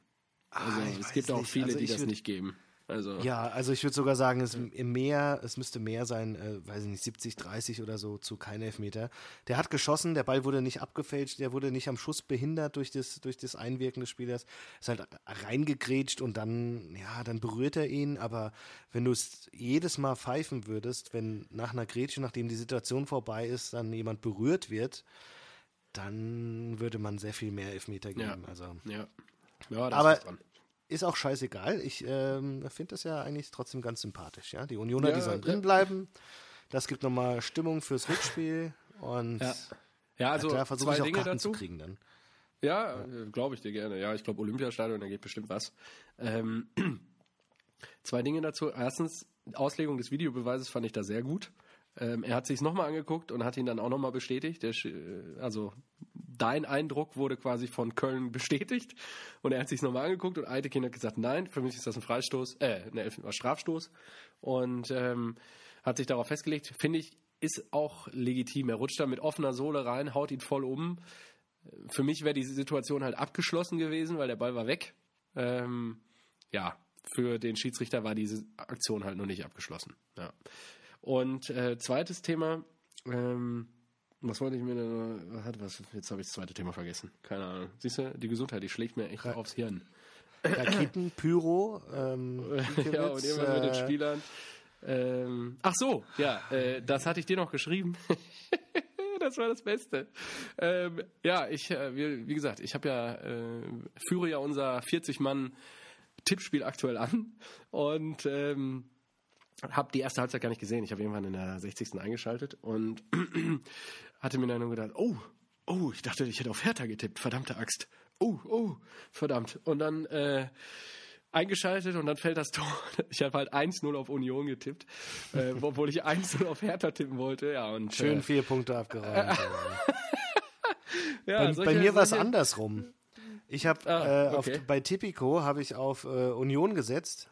Also ah, es gibt auch viele, also die das würd... nicht geben. Also ja, also ich würde sogar sagen, es mehr, es müsste mehr sein, äh, weiß ich nicht, 70, 30 oder so zu kein Elfmeter. Der hat geschossen, der Ball wurde nicht abgefälscht, der wurde nicht am Schuss behindert durch das, durch das Einwirken des Spielers. Ist halt reingegrätscht und dann, ja, dann berührt er ihn, aber wenn du es jedes Mal pfeifen würdest, wenn nach einer Grätsche, nachdem die Situation vorbei ist, dann jemand berührt wird, dann würde man sehr viel mehr Elfmeter geben. Ja. Also. Ja. Ja, aber ist auch scheißegal. Ich ähm, finde das ja eigentlich trotzdem ganz sympathisch. Ja? Die Unioner, ja, die sollen drin bleiben. Das gibt nochmal Stimmung fürs Rückspiel. Und ja, ja also da versuche ich auch Dinge Karten dazu. zu kriegen dann. Ja, ja. glaube ich dir gerne. Ja, ich glaube Olympiastadion, da geht bestimmt was. Ähm, zwei Dinge dazu. Erstens, Auslegung des Videobeweises fand ich da sehr gut. Ähm, er hat sich nochmal angeguckt und hat ihn dann auch nochmal bestätigt. Der, äh, also dein Eindruck wurde quasi von Köln bestätigt und er hat sich nochmal angeguckt und Eitekin hat gesagt, nein, für mich ist das ein Freistoß, äh, ein Strafstoß und ähm, hat sich darauf festgelegt. Finde ich, ist auch legitim. Er rutscht da mit offener Sohle rein, haut ihn voll um. Für mich wäre diese Situation halt abgeschlossen gewesen, weil der Ball war weg. Ähm, ja, für den Schiedsrichter war diese Aktion halt noch nicht abgeschlossen. Ja. Und äh, zweites Thema, ähm, was wollte ich mir denn, hat was, jetzt habe ich das zweite Thema vergessen. Keine Ahnung. Siehst du, die Gesundheit, die schlägt mir echt ja. aufs Hirn. Raketen, Pyro, ähm, ja, und irgendwas äh, mit den äh, Spielern. Ähm, ach so, ja, äh, das hatte ich dir noch geschrieben. das war das Beste. Ähm, ja, ich, äh, wie, wie, gesagt, ich habe ja, äh, führe ja unser 40-Mann Tippspiel aktuell an und ähm, habe die erste Halbzeit gar nicht gesehen. Ich habe irgendwann in der 60. eingeschaltet und hatte mir dann nur gedacht, oh, oh, ich dachte, ich hätte auf Hertha getippt, verdammte Axt. Oh, oh, verdammt. Und dann äh, eingeschaltet und dann fällt das Tor. Ich habe halt 1-0 auf Union getippt, äh, obwohl ich 1-0 auf Hertha tippen wollte. Ja, und, Schön äh, vier Punkte abgeräumt. ja, bei, solche, bei, mir war es andersrum. Ich habe ah, äh, okay. bei Tipico habe ich auf äh, Union gesetzt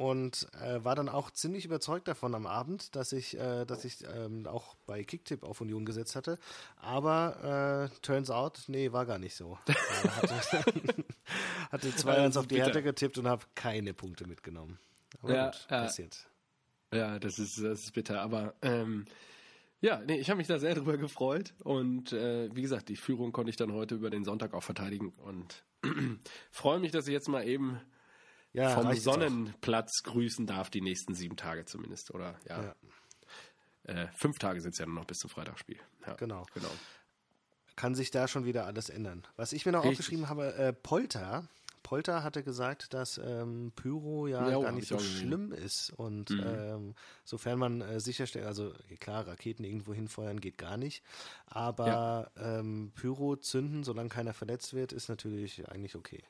und äh, war dann auch ziemlich überzeugt davon am Abend, dass ich, äh, dass ich ähm, auch bei Kicktip auf Union gesetzt hatte. Aber äh, turns out, nee, war gar nicht so. hatte, hatte 2-1 auf die Härte getippt und habe keine Punkte mitgenommen. Aber ja, gut, passiert. Ja, das ist, das ist bitter. Aber ähm, ja, nee, ich habe mich da sehr drüber gefreut. Und äh, wie gesagt, die Führung konnte ich dann heute über den Sonntag auch verteidigen. Und freue mich, dass ich jetzt mal eben ja, vom Sonnenplatz grüßen darf, die nächsten sieben Tage zumindest. Oder ja. ja. Äh, fünf Tage sind es ja noch bis zum Freitagsspiel. Ja, genau. genau. kann sich da schon wieder alles ändern. Was ich mir noch Richtig. aufgeschrieben habe, äh, Polter. Polter hatte gesagt, dass ähm, Pyro ja, Ja, oh, gar nicht ich so schlimm ist. Und Mhm. ähm, sofern man äh, sicherstellt, also klar, Raketen irgendwo hinfeuern geht gar nicht. Aber ähm, Pyro zünden, solange keiner verletzt wird, ist natürlich eigentlich okay.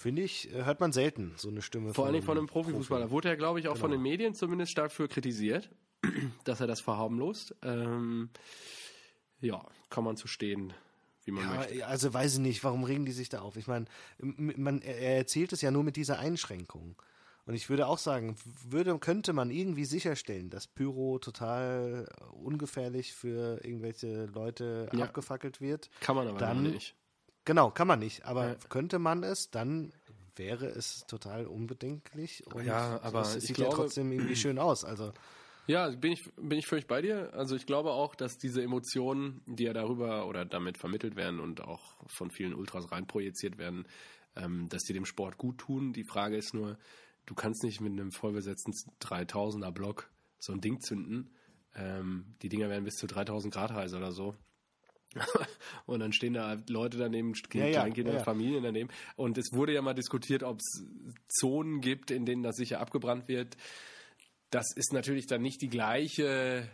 Finde ich, äh, hört man selten, so eine Stimme Vor allen Dingen von einem Profifußballer. Profi. Wurde er, glaube ich, auch von Genau. den Medien zumindest stark für kritisiert, dass er das verharmlost. Ähm, ja, kann man zu stehen, wie man möchte. Ja, also weiß ich nicht, warum regen die sich da auf? Ich meine, man, er er erzählt es ja nur mit dieser Einschränkung. Und ich würde auch sagen, würde, könnte man irgendwie sicherstellen, dass Pyro total ungefährlich für irgendwelche Leute Ja. abgefackelt wird. Kann man aber dann- nicht. Genau, kann man nicht. Aber Ja. könnte man es, dann wäre es total unbedenklich. Und Ja, aber es sieht glaube- ja trotzdem irgendwie schön aus. Also Ja, bin ich, bin ich völlig bei dir. Also ich glaube auch, dass diese Emotionen, die ja darüber oder damit vermittelt werden und auch von vielen Ultras reinprojiziert werden, ähm, dass die dem Sport gut tun. Die Frage ist nur, du kannst nicht mit einem vollbesetzten 3000er Block so ein Ding zünden. Ähm, die Dinger werden bis zu 3000 Grad heiß oder so. und dann stehen da Leute daneben, Ja, ja, Kleinkinder, ja, ja. Familien daneben. Und es wurde ja mal diskutiert, ob es Zonen gibt, in denen das sicher abgebrannt wird das ist natürlich dann nicht die gleiche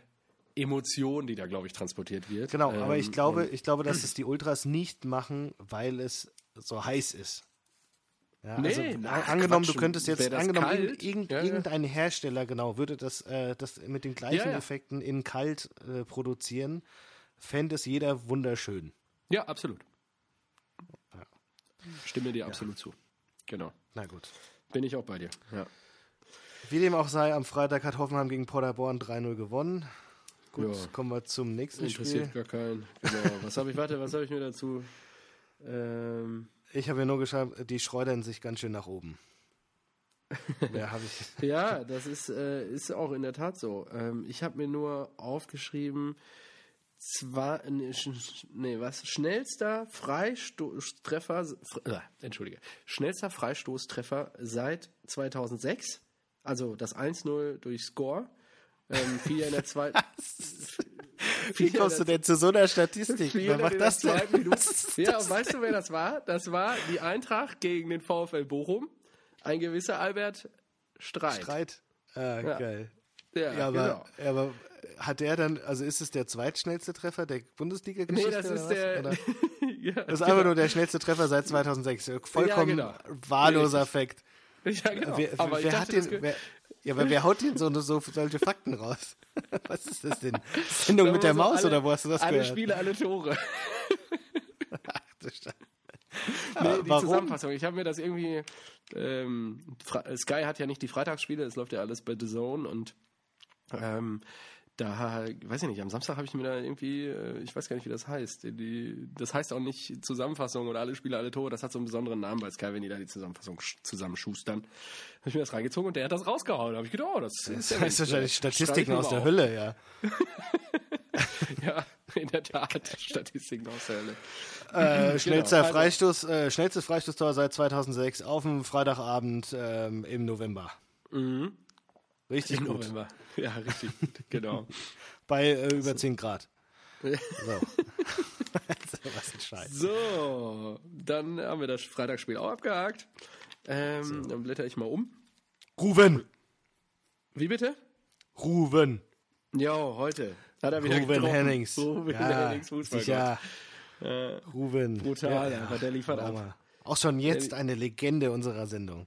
Emotion, die da, glaube ich, transportiert wird. Genau, aber ich Ähm, glaube, ich glaube, dass es die Ultras nicht machen, weil es so heiß ist. Ja, Nee, also, ach, angenommen, Quatsch, du könntest jetzt, angenommen, kalt? irgend, Ja, irgendein Hersteller, genau, würde das, äh, das mit den gleichen ja. Effekten in kalt äh, produzieren, fände es jeder wunderschön. Ja, absolut. Stimme dir absolut zu. Genau. Na gut. Bin ich auch bei dir. Ja. Wie dem auch sei, am Freitag hat Hoffenheim gegen Paderborn 3-0 gewonnen. Gut, Ja. kommen wir zum nächsten Interessiert Spiel. gar keinen. Genau. Was habe ich, warte, was habe ich mir dazu? Ähm, Ich habe mir nur geschrieben, die schleudern sich ganz schön nach oben. Mehr habe ich. ja, das ist, äh, ist auch in der Tat so. Ähm, ich habe mir nur aufgeschrieben, zwar, nee, was, schnellster Freistoßtreffer, fr- äh, entschuldige, schnellster Freistoßtreffer seit 2006, also das 1-0 durch Score, ähm, fiel ja in der zweiten, Wie kommst du denn zu so einer Statistik? Wer 400 macht das denn? ist Ja, das und weißt du, wer das war? Das war die Eintracht gegen den VfL Bochum. Ein gewisser Albert Streit. Streit. Ah, Ja. geil. Ja, Ja, aber, genau. aber hat der dann, also ist es der zweitschnellste Treffer der Nee, Bundesliga-Geschichte? das oder ist der. Ja, Das ist einfach nur der schnellste Treffer seit 2006. Vollkommen Ja, genau. wahlloser Richtig. Fakt. ja, genau. Wer, aber wer hat das den, wer, ja, aber wer haut denn so, so solche Fakten raus? Was ist das denn? Sendung mit der Maus so, alle- oder wo hast du das Alle gehört? Spiele, alle Tore. Ach, du Scheiße. Nee, die warum? Zusammenfassung. Ich habe mir das irgendwie. Ähm, Sky hat ja nicht die Freitagsspiele, es läuft ja alles bei The Zone und ähm, da, weiß ich nicht, am Samstag habe ich mir da irgendwie, äh, ich weiß gar nicht, wie das heißt. Die, das heißt auch nicht Zusammenfassung oder alle Spiele, alle Tore, das hat so einen besonderen Namen bei Sky, wenn die da die Zusammenfassung sch- zusammenschustern. Habe ich mir das reingezogen und der hat das rausgehauen. Da habe ich gedacht, oh, das, Das ja heißt nett. wahrscheinlich Statistiken aus der auf. Hölle, ja. Ja, in der Tat, Statistiken aus der Hölle. Äh, schnellster also- Freistoß, äh, schnellstes Freistoßtor seit 2006 auf dem Freitagabend ähm, im November. Mhm. Richtig Im gut. November. Ja, richtig gut, genau. Bei äh, über 10 Grad. So. also, was ein Scheiß. So, dann haben wir das Freitagsspiel auch abgehakt. Ähm, Dann blätter ich mal um. Ruven! Wie bitte? Ruven! Ja, heute. Hat er wieder Ruven getroffen. Hennings. Ruven ja, Hennings, Fußball. sicher. Ruven. Brutal, einfach, der liefert ab. Auch schon jetzt eine Legende unserer Sendung.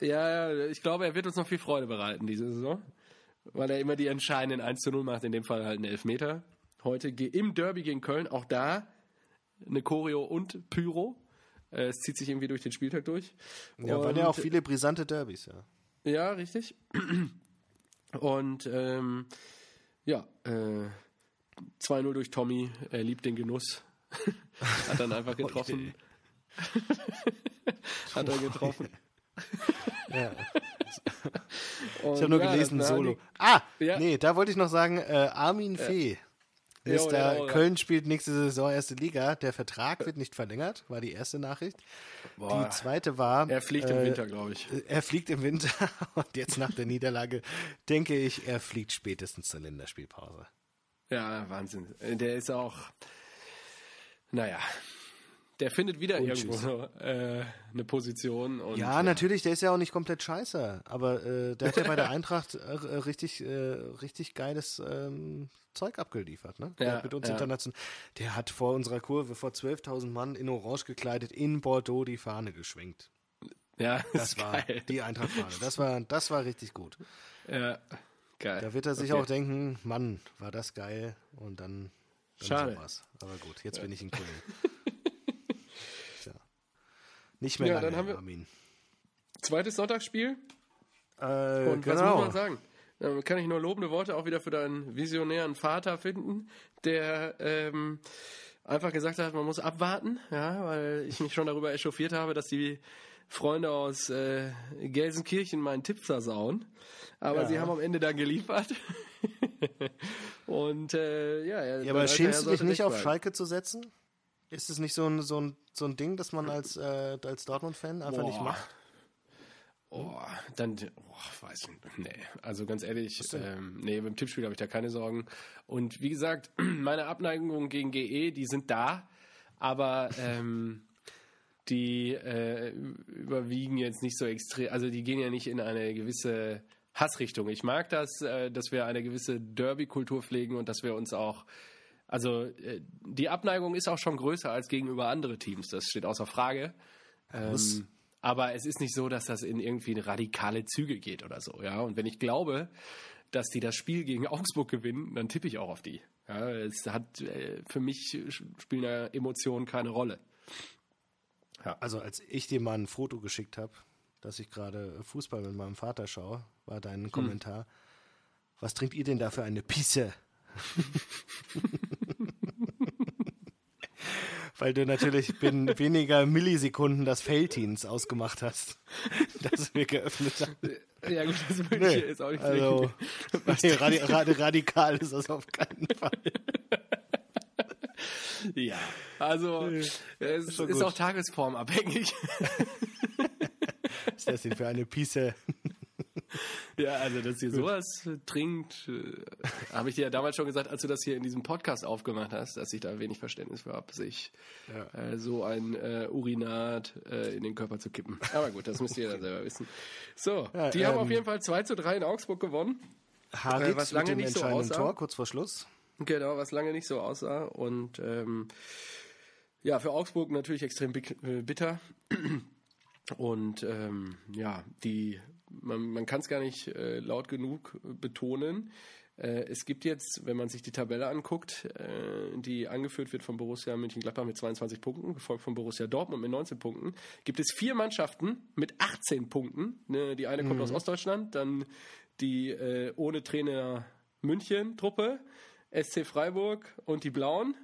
Ja, ich glaube, er wird uns noch viel Freude bereiten diese Saison. Weil er immer die entscheidenden 1 zu 0 macht, in dem Fall halt einen Elfmeter. Heute im Derby gegen Köln, auch da eine Choreo und Pyro. Äh, Es zieht sich irgendwie durch den Spieltag durch. Ja, waren Und- ja auch viele brisante Derbys, ja. Ja, richtig. Und ähm, ja, äh, 2-0 durch Tommy. Er liebt den Genuss. Hat dann einfach getroffen. Hat er getroffen. Ja. Und Ich habe nur ja, gelesen, Solo. Ah, Ja. nee, da wollte ich noch sagen, äh, Armin Fee. Jo, Ist da, ja. Köln spielt nächste Saison erste Liga. Der Vertrag wird nicht verlängert, war die erste Nachricht. Boah, die zweite war. er fliegt im äh, Winter, glaube ich. Er fliegt im Winter und jetzt nach der Niederlage denke ich, er fliegt spätestens zur Länderspielpause. Ja, Wahnsinn. Der ist auch. naja, der findet wieder irgendwo äh, eine Position. Und, ja, ja, natürlich, der ist ja auch nicht komplett scheiße, aber äh, der hat ja bei der Eintracht äh, richtig, äh, richtig geiles ähm, Zeug abgeliefert. Ne? Der Ja, hat mit uns ja. international, der hat vor unserer Kurve vor 12.000 Mann in Orange gekleidet in Bordeaux die Fahne geschwenkt. Ja, Das war geil. die Eintracht-Fahne. Das war, das war richtig gut. Ja, geil. Da wird er sich Okay. auch denken, Mann, war das geil und dann, dann Schade. sowas. Aber gut, jetzt bin ich in Köln. Nicht mehr Ja, lange, dann haben wir- Armin. Zweites Sonntagsspiel. Äh, Und was genau. muss man sagen? Da kann ich nur lobende Worte auch wieder für deinen visionären Vater finden, der ähm, einfach gesagt hat, man muss abwarten, ja, weil ich mich schon darüber echauffiert habe, dass die Freunde aus äh, Gelsenkirchen meinen Tipp versauen. Aber Ja. sie haben am Ende dann geliefert. Und äh, ja, Ja, aber schämst du dich nicht recht auf. Schalke zu setzen? Ist es nicht so ein, so ein, so ein Ding, das man als, äh, als Dortmund-Fan einfach nicht Boah. macht? Oh, dann, oh, weiß ich, nee, also ganz ehrlich, ähm, nee, beim Tippspiel habe ich da keine Sorgen. Und wie gesagt, meine Abneigungen gegen GE, die sind da, aber ähm, die äh, überwiegen jetzt nicht so extrem, also die gehen ja nicht in eine gewisse Hassrichtung. Ich mag das, äh, dass wir eine gewisse Derby-Kultur pflegen und dass wir uns auch also äh, die Abneigung ist auch schon größer als gegenüber andere Teams, das steht außer Frage. Ähm, aber es ist nicht so, dass das in irgendwie radikale Züge geht oder so, ja. Und wenn ich glaube, dass die das Spiel gegen Augsburg gewinnen, dann tippe ich auch auf die. Ja, es hat äh, für mich spielen da Emotionen keine Rolle. Also als ich dir mal ein Foto geschickt habe, dass ich gerade Fußball mit meinem Vater schaue, war Hm. dein Kommentar. Was trinkt ihr denn da für eine Pisse? Weil du natürlich binnen weniger Millisekunden das Felddienst ausgemacht hast, das wir geöffnet haben. Ja gut, das würde Nee, ich jetzt auch nicht also, nee, radi radi radikal ist das auf keinen Fall. Ja, also es ist, gut. auch tagesformabhängig. Was ist das denn für eine Pisse? Ja, also dass ihr sowas äh, trinkt, äh, habe ich dir ja damals schon gesagt, als du das hier in diesem Podcast aufgemacht hast, dass ich da wenig Verständnis für habe, sich äh, so ein äh, Urinat äh, in den Körper zu kippen. Aber gut, das müsst ihr dann selber wissen. So, Ja, die haben ähm, auf jeden Fall 2 zu 3 in Augsburg gewonnen. Harit Äh, was lange nicht so aussah. Tor, kurz vor Schluss. Genau, was lange nicht so aussah. Und ähm, ja, für Augsburg natürlich extrem bitter. Und ähm, ja, die, man, man kann es gar nicht äh, laut genug betonen. Äh, es gibt jetzt, wenn man sich die Tabelle anguckt, äh, die angeführt wird von Borussia Mönchengladbach mit 22 Punkten, gefolgt von Borussia Dortmund mit 19 Punkten, gibt es vier Mannschaften mit 18 Punkten. Ne, die eine kommt aus Ostdeutschland, dann die äh, ohne Trainer München-Truppe, SC Freiburg und die Blauen.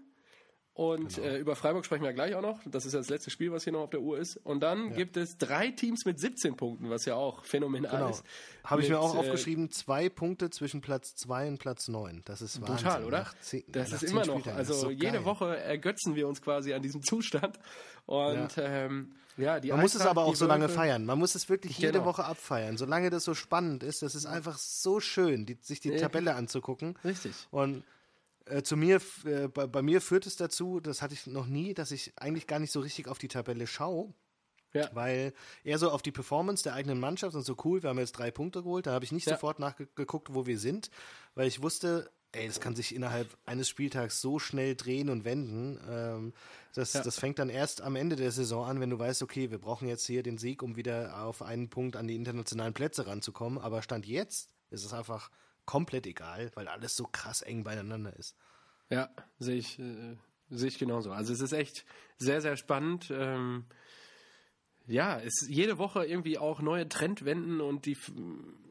Und äh, über Freiburg sprechen wir gleich auch noch. Das ist ja das letzte Spiel, was hier noch auf der Uhr ist. Und dann gibt es drei Teams mit 17 Punkten, was ja auch phänomenal Genau. ist. Habe ich mir auch äh, aufgeschrieben, zwei Punkte zwischen Platz 2 und Platz 9. Das ist Wahnsinn. Brutal, oder? Zehn- das ist immer noch. Also so jede geil. Woche ergötzen wir uns quasi an diesem Zustand. Und ähm, ja, die Man muss es Eintracht, aber auch so lange feiern. Man muss es wirklich jede Genau. Woche abfeiern. Solange das so spannend ist, das ist einfach so schön, die, sich die Ja. Tabelle anzugucken. Richtig. Und äh, zu mir, äh, bei, bei mir führt es dazu, das hatte ich noch nie, dass ich eigentlich gar nicht so richtig auf die Tabelle schaue. Ja. Weil eher so auf die Performance der eigenen Mannschaft und so cool, wir haben jetzt drei Punkte geholt, da habe ich nicht Ja. sofort nachgeguckt, wo wir sind, weil ich wusste, ey, das kann sich innerhalb eines Spieltags so schnell drehen und wenden. Ähm, das, Ja. das fängt dann erst am Ende der Saison an, wenn du weißt, okay, wir brauchen jetzt hier den Sieg, um wieder auf einen Punkt an die internationalen Plätze ranzukommen. Aber Stand jetzt ist es einfach komplett egal, weil alles so krass eng beieinander ist. Ja, sehe ich, äh, sehe ich genauso. Also es ist echt sehr, sehr spannend. Ähm, ja, es ist jede Woche irgendwie auch neue Trendwenden und die,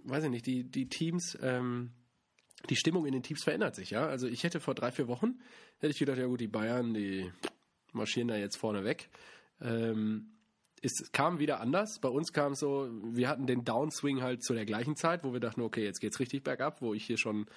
weiß ich nicht, die, die Teams, ähm, die Stimmung in den Teams verändert sich, ja. Also ich hätte vor drei, vier Wochen, hätte ich gedacht, ja gut, die Bayern, die marschieren da jetzt vorne weg. Ähm, es kam wieder anders. Bei uns kam es so, wir hatten den Downswing halt zu der gleichen Zeit, wo wir dachten, okay, jetzt geht's richtig bergab, wo ich hier schon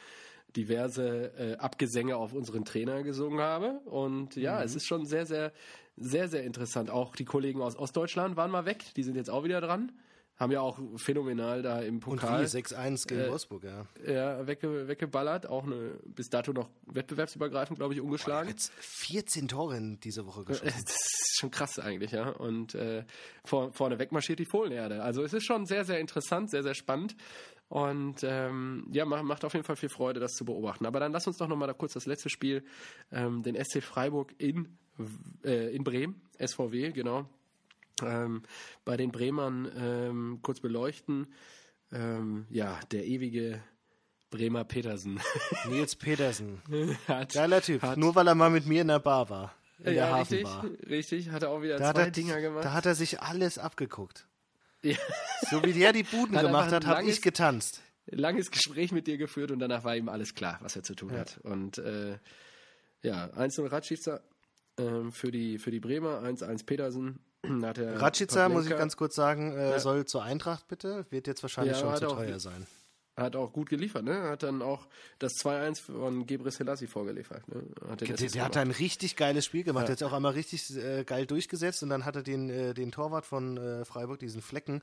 diverse äh, Abgesänge auf unseren Trainer gesungen habe. Und ja, es ist schon sehr, sehr, sehr, sehr interessant. Auch die Kollegen aus Ostdeutschland waren mal weg, die sind jetzt auch wieder dran. Haben ja auch phänomenal da im Und Pokal wie 6-1 gegen Äh, Wolfsburg, ja. ja, wegge weggeballert. Auch eine, bis dato noch wettbewerbsübergreifend, glaube ich, ungeschlagen. Jetzt 14 Tore in dieser Woche geschossen. Das ist schon krass eigentlich, ja. Und äh, vor, vorne weg marschiert die Fohlenerde. Also es ist schon sehr, sehr interessant, sehr, sehr spannend. Und ähm, ja, macht, macht auf jeden Fall viel Freude, das zu beobachten. Aber dann lass uns doch nochmal da kurz das letzte Spiel, ähm, den SC Freiburg in, äh, in Bremen, SVW, genau. Ähm, bei den Bremern ähm, kurz beleuchten. Ähm, ja, der ewige Bremer Petersen Nils Petersen. hat, Geiler Typ. Hat, Nur weil er mal mit mir in der Bar war. In der richtig, Hafenbar. richtig, hat er auch wieder Da zwei er, Dinger gemacht. da hat er sich alles abgeguckt. Ja. So wie der die Buden Hat gemacht hat, habe ich getanzt. langes Gespräch mit dir geführt und danach war ihm alles klar, was er zu tun hat. Und äh, ja, 1-0 Ratschica ähm, für, die, für die Bremer, 1-1 Petersen. Er Ratschica, muss ich ganz kurz sagen, äh, Ja. soll zur Eintracht bitte. Wird jetzt wahrscheinlich Ja, schon zu auch- teuer sein. Hat auch gut geliefert, ne? Hat dann auch das 2-1 von Gebre Selassie vorgeliefert. Ne? Hat Der, der hat ein richtig geiles Spiel gemacht. Ja. Der hat auch einmal richtig äh, geil durchgesetzt und dann hat er den, äh, den Torwart von äh, Freiburg, diesen Flecken,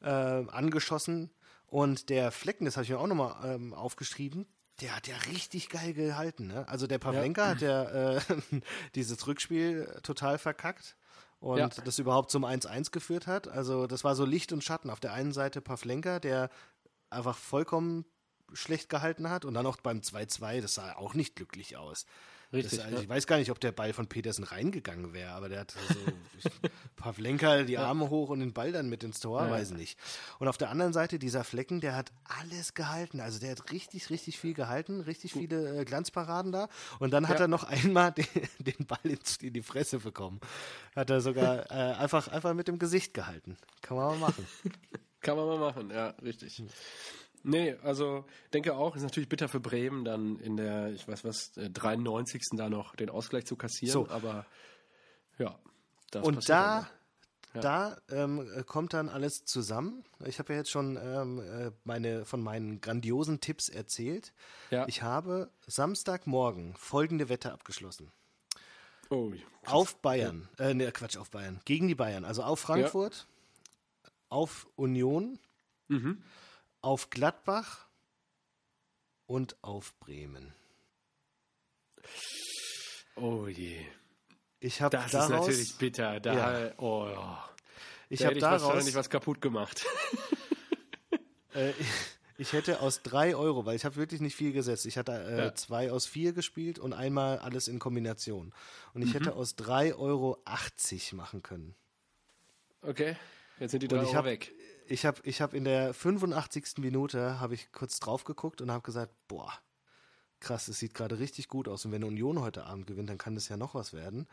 äh, angeschossen. Und der Flecken, das habe ich mir auch nochmal ähm, aufgeschrieben, der hat ja richtig geil gehalten. Ne? Also der Pavlenka hat ja äh, dieses Rückspiel total verkackt und Ja. das überhaupt zum 1-1 geführt hat. Also das war so Licht und Schatten. Auf der einen Seite Pavlenka, der einfach vollkommen schlecht gehalten hat und dann auch beim 2-2, das sah auch nicht glücklich aus. Richtig, Das, also ja. Ich weiß gar nicht, ob der Ball von Petersen reingegangen wäre, aber der hat so Pavlenka die Arme hoch und den Ball dann mit ins Tor, Ja. weiß nicht. Und auf der anderen Seite dieser Flecken, der hat alles gehalten. Also der hat richtig, richtig viel gehalten, richtig viele äh, Glanzparaden da. Und dann hat Ja. er noch einmal den, den Ball in die Fresse bekommen. Hat er sogar äh, einfach, einfach mit dem Gesicht gehalten. Kann man mal machen. Kann man mal machen, ja, richtig. Nee, also denke auch, ist natürlich bitter für Bremen, dann in der, ich weiß was, äh, 93. da noch den Ausgleich zu kassieren, So. aber ja. Das Und da, dann da ähm, äh, kommt dann alles zusammen. Ich habe ja jetzt schon ähm, äh, meine, von meinen grandiosen Tipps erzählt. Ja. Ich habe Samstagmorgen folgende Wette abgeschlossen. Oh, Auf Bayern, äh, ne, Quatsch, auf Bayern, gegen die Bayern. Also auf Frankfurt, auf Union, Mhm. Auf Gladbach und auf Bremen. oh je. Ich habe Das daraus, ist natürlich bitter. Da, oh, ja. ich da habe daraus, wahrscheinlich was kaputt gemacht. Äh, ich, hätte aus drei Euro, weil ich habe wirklich nicht viel gesetzt. Ich hatte äh, Ja. zwei aus vier gespielt und einmal alles in Kombination. Und ich Mhm. hätte aus 3,80 Euro machen können. Okay, jetzt sind die drei Euro habe weg. Ich hab, ich hab in der 85. Minute habe ich kurz drauf geguckt und habe gesagt, boah, krass, es sieht gerade richtig gut aus. Und wenn Union heute Abend gewinnt, dann kann das ja noch was werden.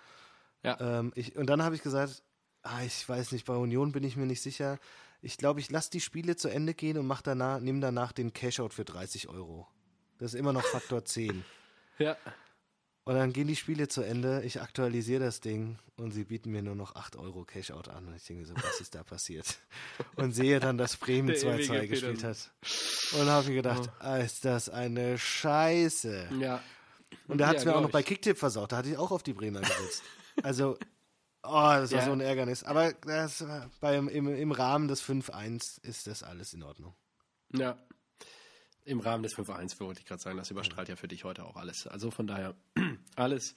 Ja. Ähm, ich, und dann habe ich gesagt, ah, ich weiß nicht, bei Union bin ich mir nicht sicher. Ich glaube, ich lasse die Spiele zu Ende gehen und mach danach, nehme danach den Cashout für 30 Euro. Das ist immer noch Faktor 10. Ja. Und dann gehen die Spiele zu Ende, ich aktualisiere das Ding und sie bieten mir nur noch 8 Euro Cashout an. Und ich denke so, was ist da passiert? Und sehe dann, dass Bremen Der 2-2 ewige gespielt hat. Und habe mir gedacht, ah, ist das eine Scheiße. Ja. Und der hat es mir auch noch bei ich. Kicktipp versaut. Da hatte ich auch auf die Bremer gesetzt. Also, oh, das war Ja. so ein Ärgernis. Aber das, beim, im, im Rahmen des 5-1 ist das alles in Ordnung. Ja. Im Rahmen des 5-1 wollte ich gerade sagen, das überstrahlt ja für dich heute auch alles. Also von daher alles,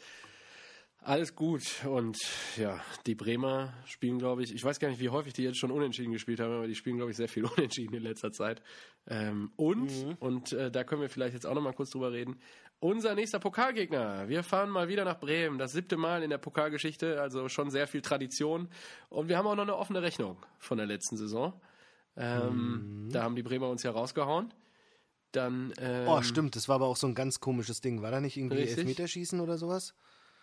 alles gut. Und ja, die Bremer spielen, glaube ich, ich weiß gar nicht, wie häufig die jetzt schon unentschieden gespielt haben, aber die spielen, glaube ich, sehr viel unentschieden in letzter Zeit. Ähm, und, und äh, da können wir vielleicht jetzt auch noch mal kurz drüber reden, unser nächster Pokalgegner. Wir fahren mal wieder nach Bremen, das siebte Mal in der Pokalgeschichte, also schon sehr viel Tradition. Und wir haben auch noch eine offene Rechnung von der letzten Saison. Ähm, Da haben die Bremer uns ja rausgehauen. Dann, ähm, Oh, stimmt. Das war aber auch so ein ganz komisches Ding. War da nicht irgendwie Richtig. Elfmeterschießen oder sowas?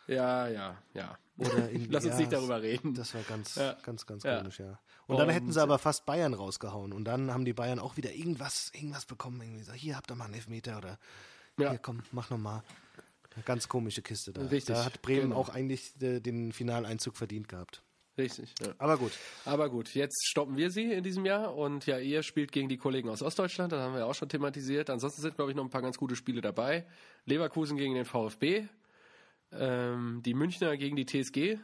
Ja, ja, ja. Oder irgendwie- Lass uns ja, nicht darüber reden. Das war ganz, Ja. ganz, ganz Ja. komisch, ja. Und dann Und- hätten sie aber fast Bayern rausgehauen. Und dann haben die Bayern auch wieder irgendwas, irgendwas bekommen. Irgendwie so, hier habt ihr mal einen Elfmeter oder Ja. hier komm, mach nochmal. Ganz komische Kiste da. Richtig, Da hat Bremen genau. auch eigentlich äh, den Finaleinzug verdient gehabt. Richtig. Ja. Aber gut. Aber gut, jetzt stoppen wir sie in diesem Jahr und ja, ihr spielt gegen die Kollegen aus Ostdeutschland, das haben wir ja auch schon thematisiert. Ansonsten sind, glaube ich, noch ein paar ganz gute Spiele dabei. Leverkusen gegen den VfB, ähm, die Münchner gegen die TSG,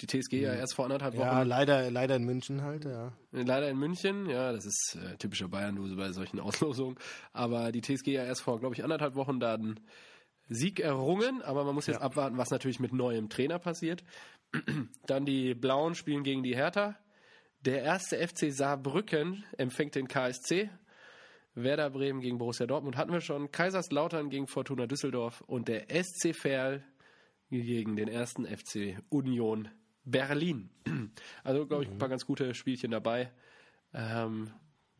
Die TSG ja erst vor anderthalb Wochen. Ja, leider, leider in München halt, ja. Leider in München, ja, das ist äh, typischer Bayern-Duse bei solchen Auslosungen. Aber die TSG ja erst vor, glaube ich, anderthalb Wochen da einen Sieg errungen. Aber man muss jetzt Ja. abwarten, was natürlich mit neuem Trainer passiert. Dann die Blauen spielen gegen die Hertha. Der erste FC Saarbrücken empfängt den KSC. Werder Bremen gegen Borussia Dortmund hatten wir schon. Kaiserslautern gegen Fortuna Düsseldorf und der SC Verl gegen den ersten FC Union Berlin. Also, glaube ich, ein paar ganz gute Spielchen dabei. Ähm,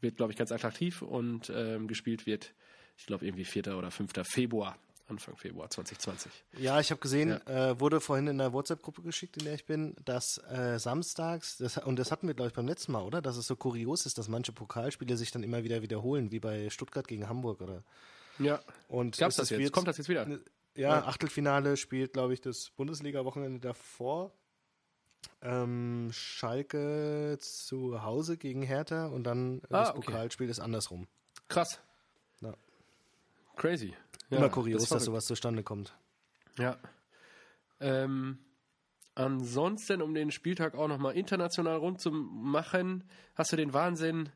wird, glaube ich, ganz attraktiv und ähm, gespielt wird, ich glaube, irgendwie 4. oder 5. Februar, Anfang Februar 2020. Ja, ich habe gesehen, äh, wurde vorhin in der WhatsApp-Gruppe geschickt, in der ich bin, dass äh, samstags, das, und das hatten wir, glaube ich, beim letzten Mal, oder? Dass es so kurios ist, dass manche Pokalspiele sich dann immer wieder wiederholen, wie bei Stuttgart gegen Hamburg, oder? Ja. Und Gab's das es jetzt? Kommt das jetzt wieder? Ja, Achtelfinale spielt, glaube ich, das Bundesliga-Wochenende davor. Ähm, Schalke zu Hause gegen Hertha und dann äh, das Ah, okay. Pokalspiel ist andersrum. Krass. Ja. Crazy. Ja, Immer kurios, das dass sowas zustande kommt. Ja. Ähm, ansonsten, um den Spieltag auch nochmal international rund zu machen, hast du den Wahnsinn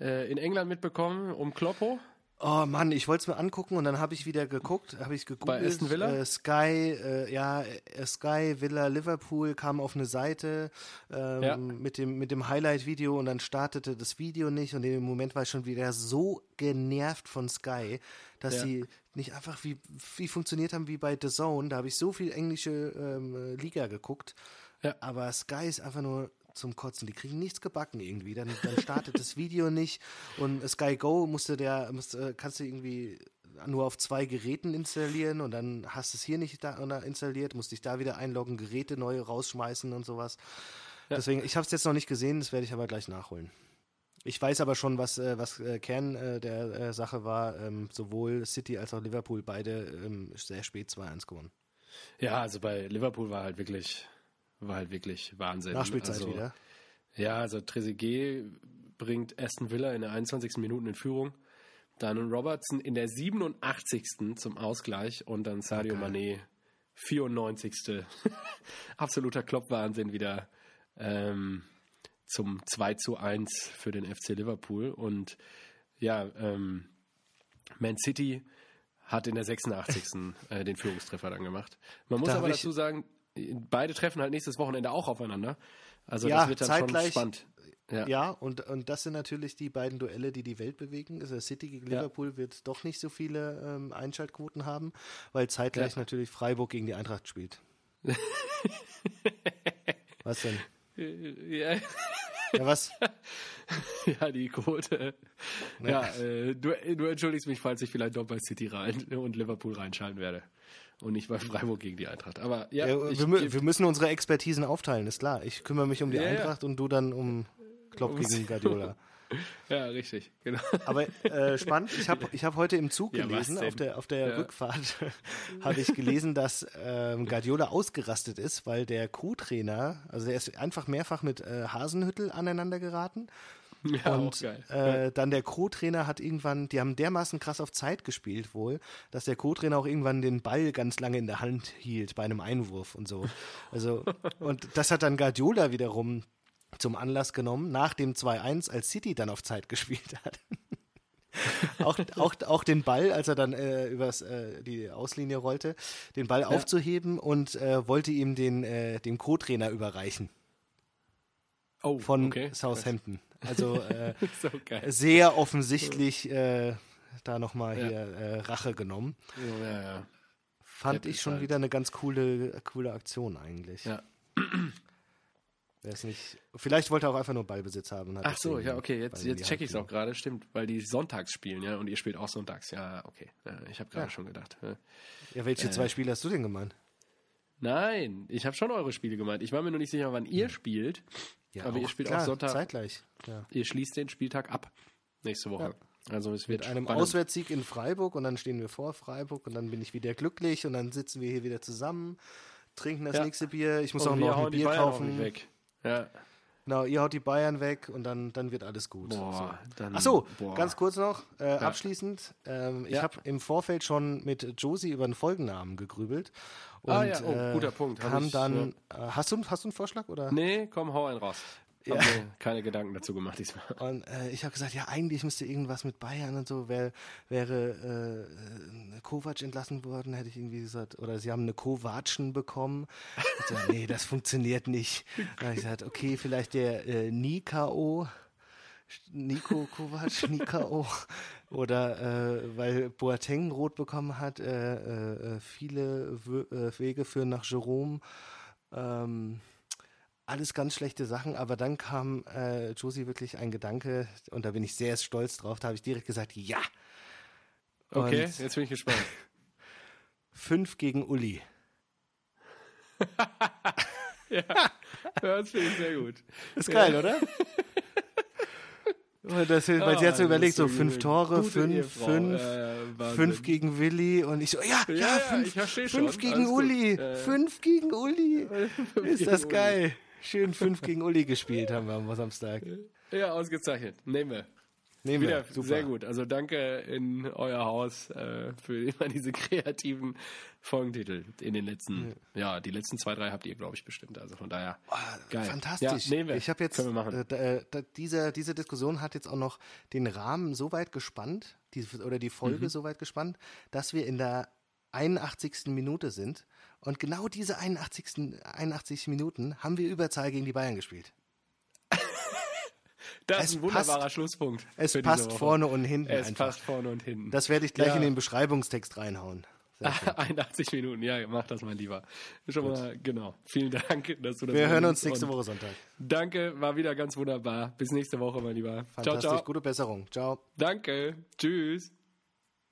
äh, in England mitbekommen um Kloppo? Oh Mann, ich wollte es mir angucken und dann habe ich wieder geguckt, habe ich gegoogelt. Bei Aston Villa? Äh, Sky, äh, ja, äh, Sky, Villa, Liverpool kam auf eine Seite ähm, Ja. mit dem, mit dem Highlight-Video und dann startete das Video nicht und in dem Moment war ich schon wieder so genervt von Sky, dass Ja. sie nicht einfach wie, wie funktioniert haben wie bei The Zone. Da habe ich so viel englische ähm, äh, Liga geguckt. Ja. Aber Sky ist einfach nur zum Kotzen. Die kriegen nichts gebacken irgendwie. Dann, dann startet das Video nicht. Und Sky Go musste der, musste, kannst du irgendwie nur auf zwei Geräten installieren und dann hast du es hier nicht da installiert, musst dich da wieder einloggen, Geräte neu rausschmeißen und sowas. Deswegen, ich habe es jetzt noch nicht gesehen, das werde ich aber gleich nachholen. Ich weiß aber schon, was, äh, was äh, Kern äh, der äh, Sache war. Ähm, sowohl City als auch Liverpool beide ähm, sehr spät 2-1 gewonnen. Ja, also bei Liverpool war halt wirklich, war halt wirklich Wahnsinn. Nachspielzeit also, wieder. Ja, also Trezeguet bringt Aston Villa in der 21. Minute in Führung. Dann Robertson in der 87. zum Ausgleich und dann Sadio Mané 94. Absoluter Kloppwahnsinn wieder ähm, zum 2 zu 1 für den FC Liverpool. Und ja, ähm, Man City hat in der 86. äh, den Führungstreffer dann gemacht. Man muss Darf aber dazu sagen, beide treffen halt nächstes Wochenende auch aufeinander. Also Ja, das wird dann zeitgleich- schon spannend. Ja. Ja, und, und das sind natürlich die beiden Duelle, die die Welt bewegen. Also City gegen Ja. Liverpool wird doch nicht so viele ähm, Einschaltquoten haben, weil zeitgleich natürlich Freiburg gegen die Eintracht spielt. was denn? Ja, Ja, was? ja, die Quote. Ja, äh, du, du entschuldigst mich, falls ich vielleicht doch bei City rein und Liverpool reinschalten werde. Und nicht bei Freiburg gegen die Eintracht. Aber ja, Ja, ich, wir, mü- wir müssen unsere Expertisen aufteilen, ist klar. Ich kümmere mich um die Ja. Eintracht und du dann um Klopp gegen Guardiola. ja, richtig, genau. Aber äh, spannend, ich habe ich hab heute im Zug Ja, gelesen, auf der, auf der Ja. Rückfahrt habe ich gelesen, dass ähm, Guardiola ausgerastet ist, weil der Co-Trainer, also der ist einfach mehrfach mit äh, Hasenhüttel aneinander geraten. Ja, und auch geil. Äh, dann der Co-Trainer hat irgendwann, die haben dermaßen krass auf Zeit gespielt wohl, dass der Co-Trainer auch irgendwann den Ball ganz lange in der Hand hielt bei einem Einwurf und so. Also, und das hat dann Guardiola wiederum zum Anlass genommen, nach dem 2-1, als City dann auf Zeit gespielt hat. auch, auch, auch den Ball, als er dann äh, übers, äh, die Auslinie rollte, den Ball aufzuheben und äh, wollte ihm den, äh, dem Co-Trainer überreichen Oh, von okay. Southampton. Also äh, So sehr offensichtlich äh, da nochmal Ja. hier äh, Rache genommen. Ja, ja. Fand ich schon halt- wieder eine ganz coole, coole Aktion eigentlich. ja. Wer es nicht, vielleicht wollte er auch einfach nur Ballbesitz haben. Ach so, ja, okay, jetzt, jetzt check ich es auch gerade, stimmt, weil die sonntags spielen, ja, und ihr spielt auch sonntags, ja, okay. Ja, ich habe gerade Ja. schon gedacht. Ja. welche Äh. zwei Spiele hast du denn gemeint? Nein, ich habe schon eure Spiele gemeint. Ich war mir nur nicht sicher, wann ihr spielt, Ja, aber ihr spielt klar, auch Sonntag. Zeitgleich. Ihr schließt den Spieltag ab nächste Woche. Also es wird Mit einem spannend. Auswärtssieg in Freiburg und dann stehen wir vor Freiburg und dann bin ich wieder glücklich und dann sitzen wir hier wieder zusammen, trinken das nächste Bier. Ich muss Und auch noch ein Bier auch kaufen. weg. Ja. Genau, ihr haut die Bayern weg und dann, dann wird alles gut. Boah, dann- Ach so, boah. ganz kurz noch, äh, abschließend. Ähm, ich Ja. habe im Vorfeld schon mit Josie über einen Folgennamen gegrübelt. Und, Ah ja, oh, äh, guter Punkt. Hab Kam ich, dann, äh, hast, du, hast du einen Vorschlag? Oder? Nee, komm, hau einen raus. Hab Ja. mir keine Gedanken dazu gemacht diesmal. Und äh, ich habe gesagt, ja, eigentlich müsste irgendwas mit Bayern und so, wär, wäre äh, äh, Kovac entlassen worden, hätte ich irgendwie gesagt. Oder sie haben eine Kovacen bekommen. Ich so, nee, das funktioniert nicht. Dann habe ich gesagt, okay, vielleicht der äh, Nikao. Nico Kovac, Nikao. Oder äh, weil Boateng rot bekommen hat, äh, äh, äh, viele Wö- äh, Wege führen nach Jerome. Ähm, alles ganz schlechte Sachen, aber dann kam äh, Josie wirklich ein Gedanke und da bin ich sehr stolz drauf. Da habe ich direkt gesagt, ja. Okay, Und jetzt bin ich gespannt. fünf gegen Uli. ja, das finde ich sehr gut. Ist geil, oder? Und das, weil sie hat so Ah, überlegt, so fünf Tore, fünf, fünf, Ja, ja, Wahnsinn. fünf gegen Willi und ich so, ja, ja, Ja, ja, fünf, fünf gegen Alles gut. Uli, Ja, ja. fünf gegen Uli. Ist gegen das Uli. geil. Schön fünf gegen Uli gespielt haben wir am Samstag. Ja, ausgezeichnet. Nehmen wir. Nehmen Wieder wir, super. sehr gut. Also danke in euer Haus äh, für immer diese kreativen Folgentitel in den letzten, ja, die letzten zwei, drei habt ihr, glaube ich, bestimmt. Also von daher. geil. Fantastisch. Ja, nehmen wir. Ich habe jetzt, Können wir machen. äh, da, äh, da, diese, diese Diskussion hat jetzt auch noch den Rahmen so weit gespannt, die, oder die Mhm. Folge so weit gespannt, dass wir in der 81. Minute sind. Und genau diese 81. 81 Minuten haben wir Überzahl gegen die Bayern gespielt. Das es ist ein wunderbarer passt- Schlusspunkt. Es passt vorne und hinten Es einfach. passt vorne und hinten. Das werde ich gleich Ja. in den Beschreibungstext reinhauen. Sehr schön. 81 Minuten, ja, mach das mal lieber. Schon mal, genau. Vielen Dank, dass du das Wir hören uns nächste Woche Sonntag. Danke, war wieder ganz wunderbar. Bis nächste Woche, mein Lieber. Ciao, Fantastisch, ciao. gute Besserung. Ciao. Danke. Tschüss.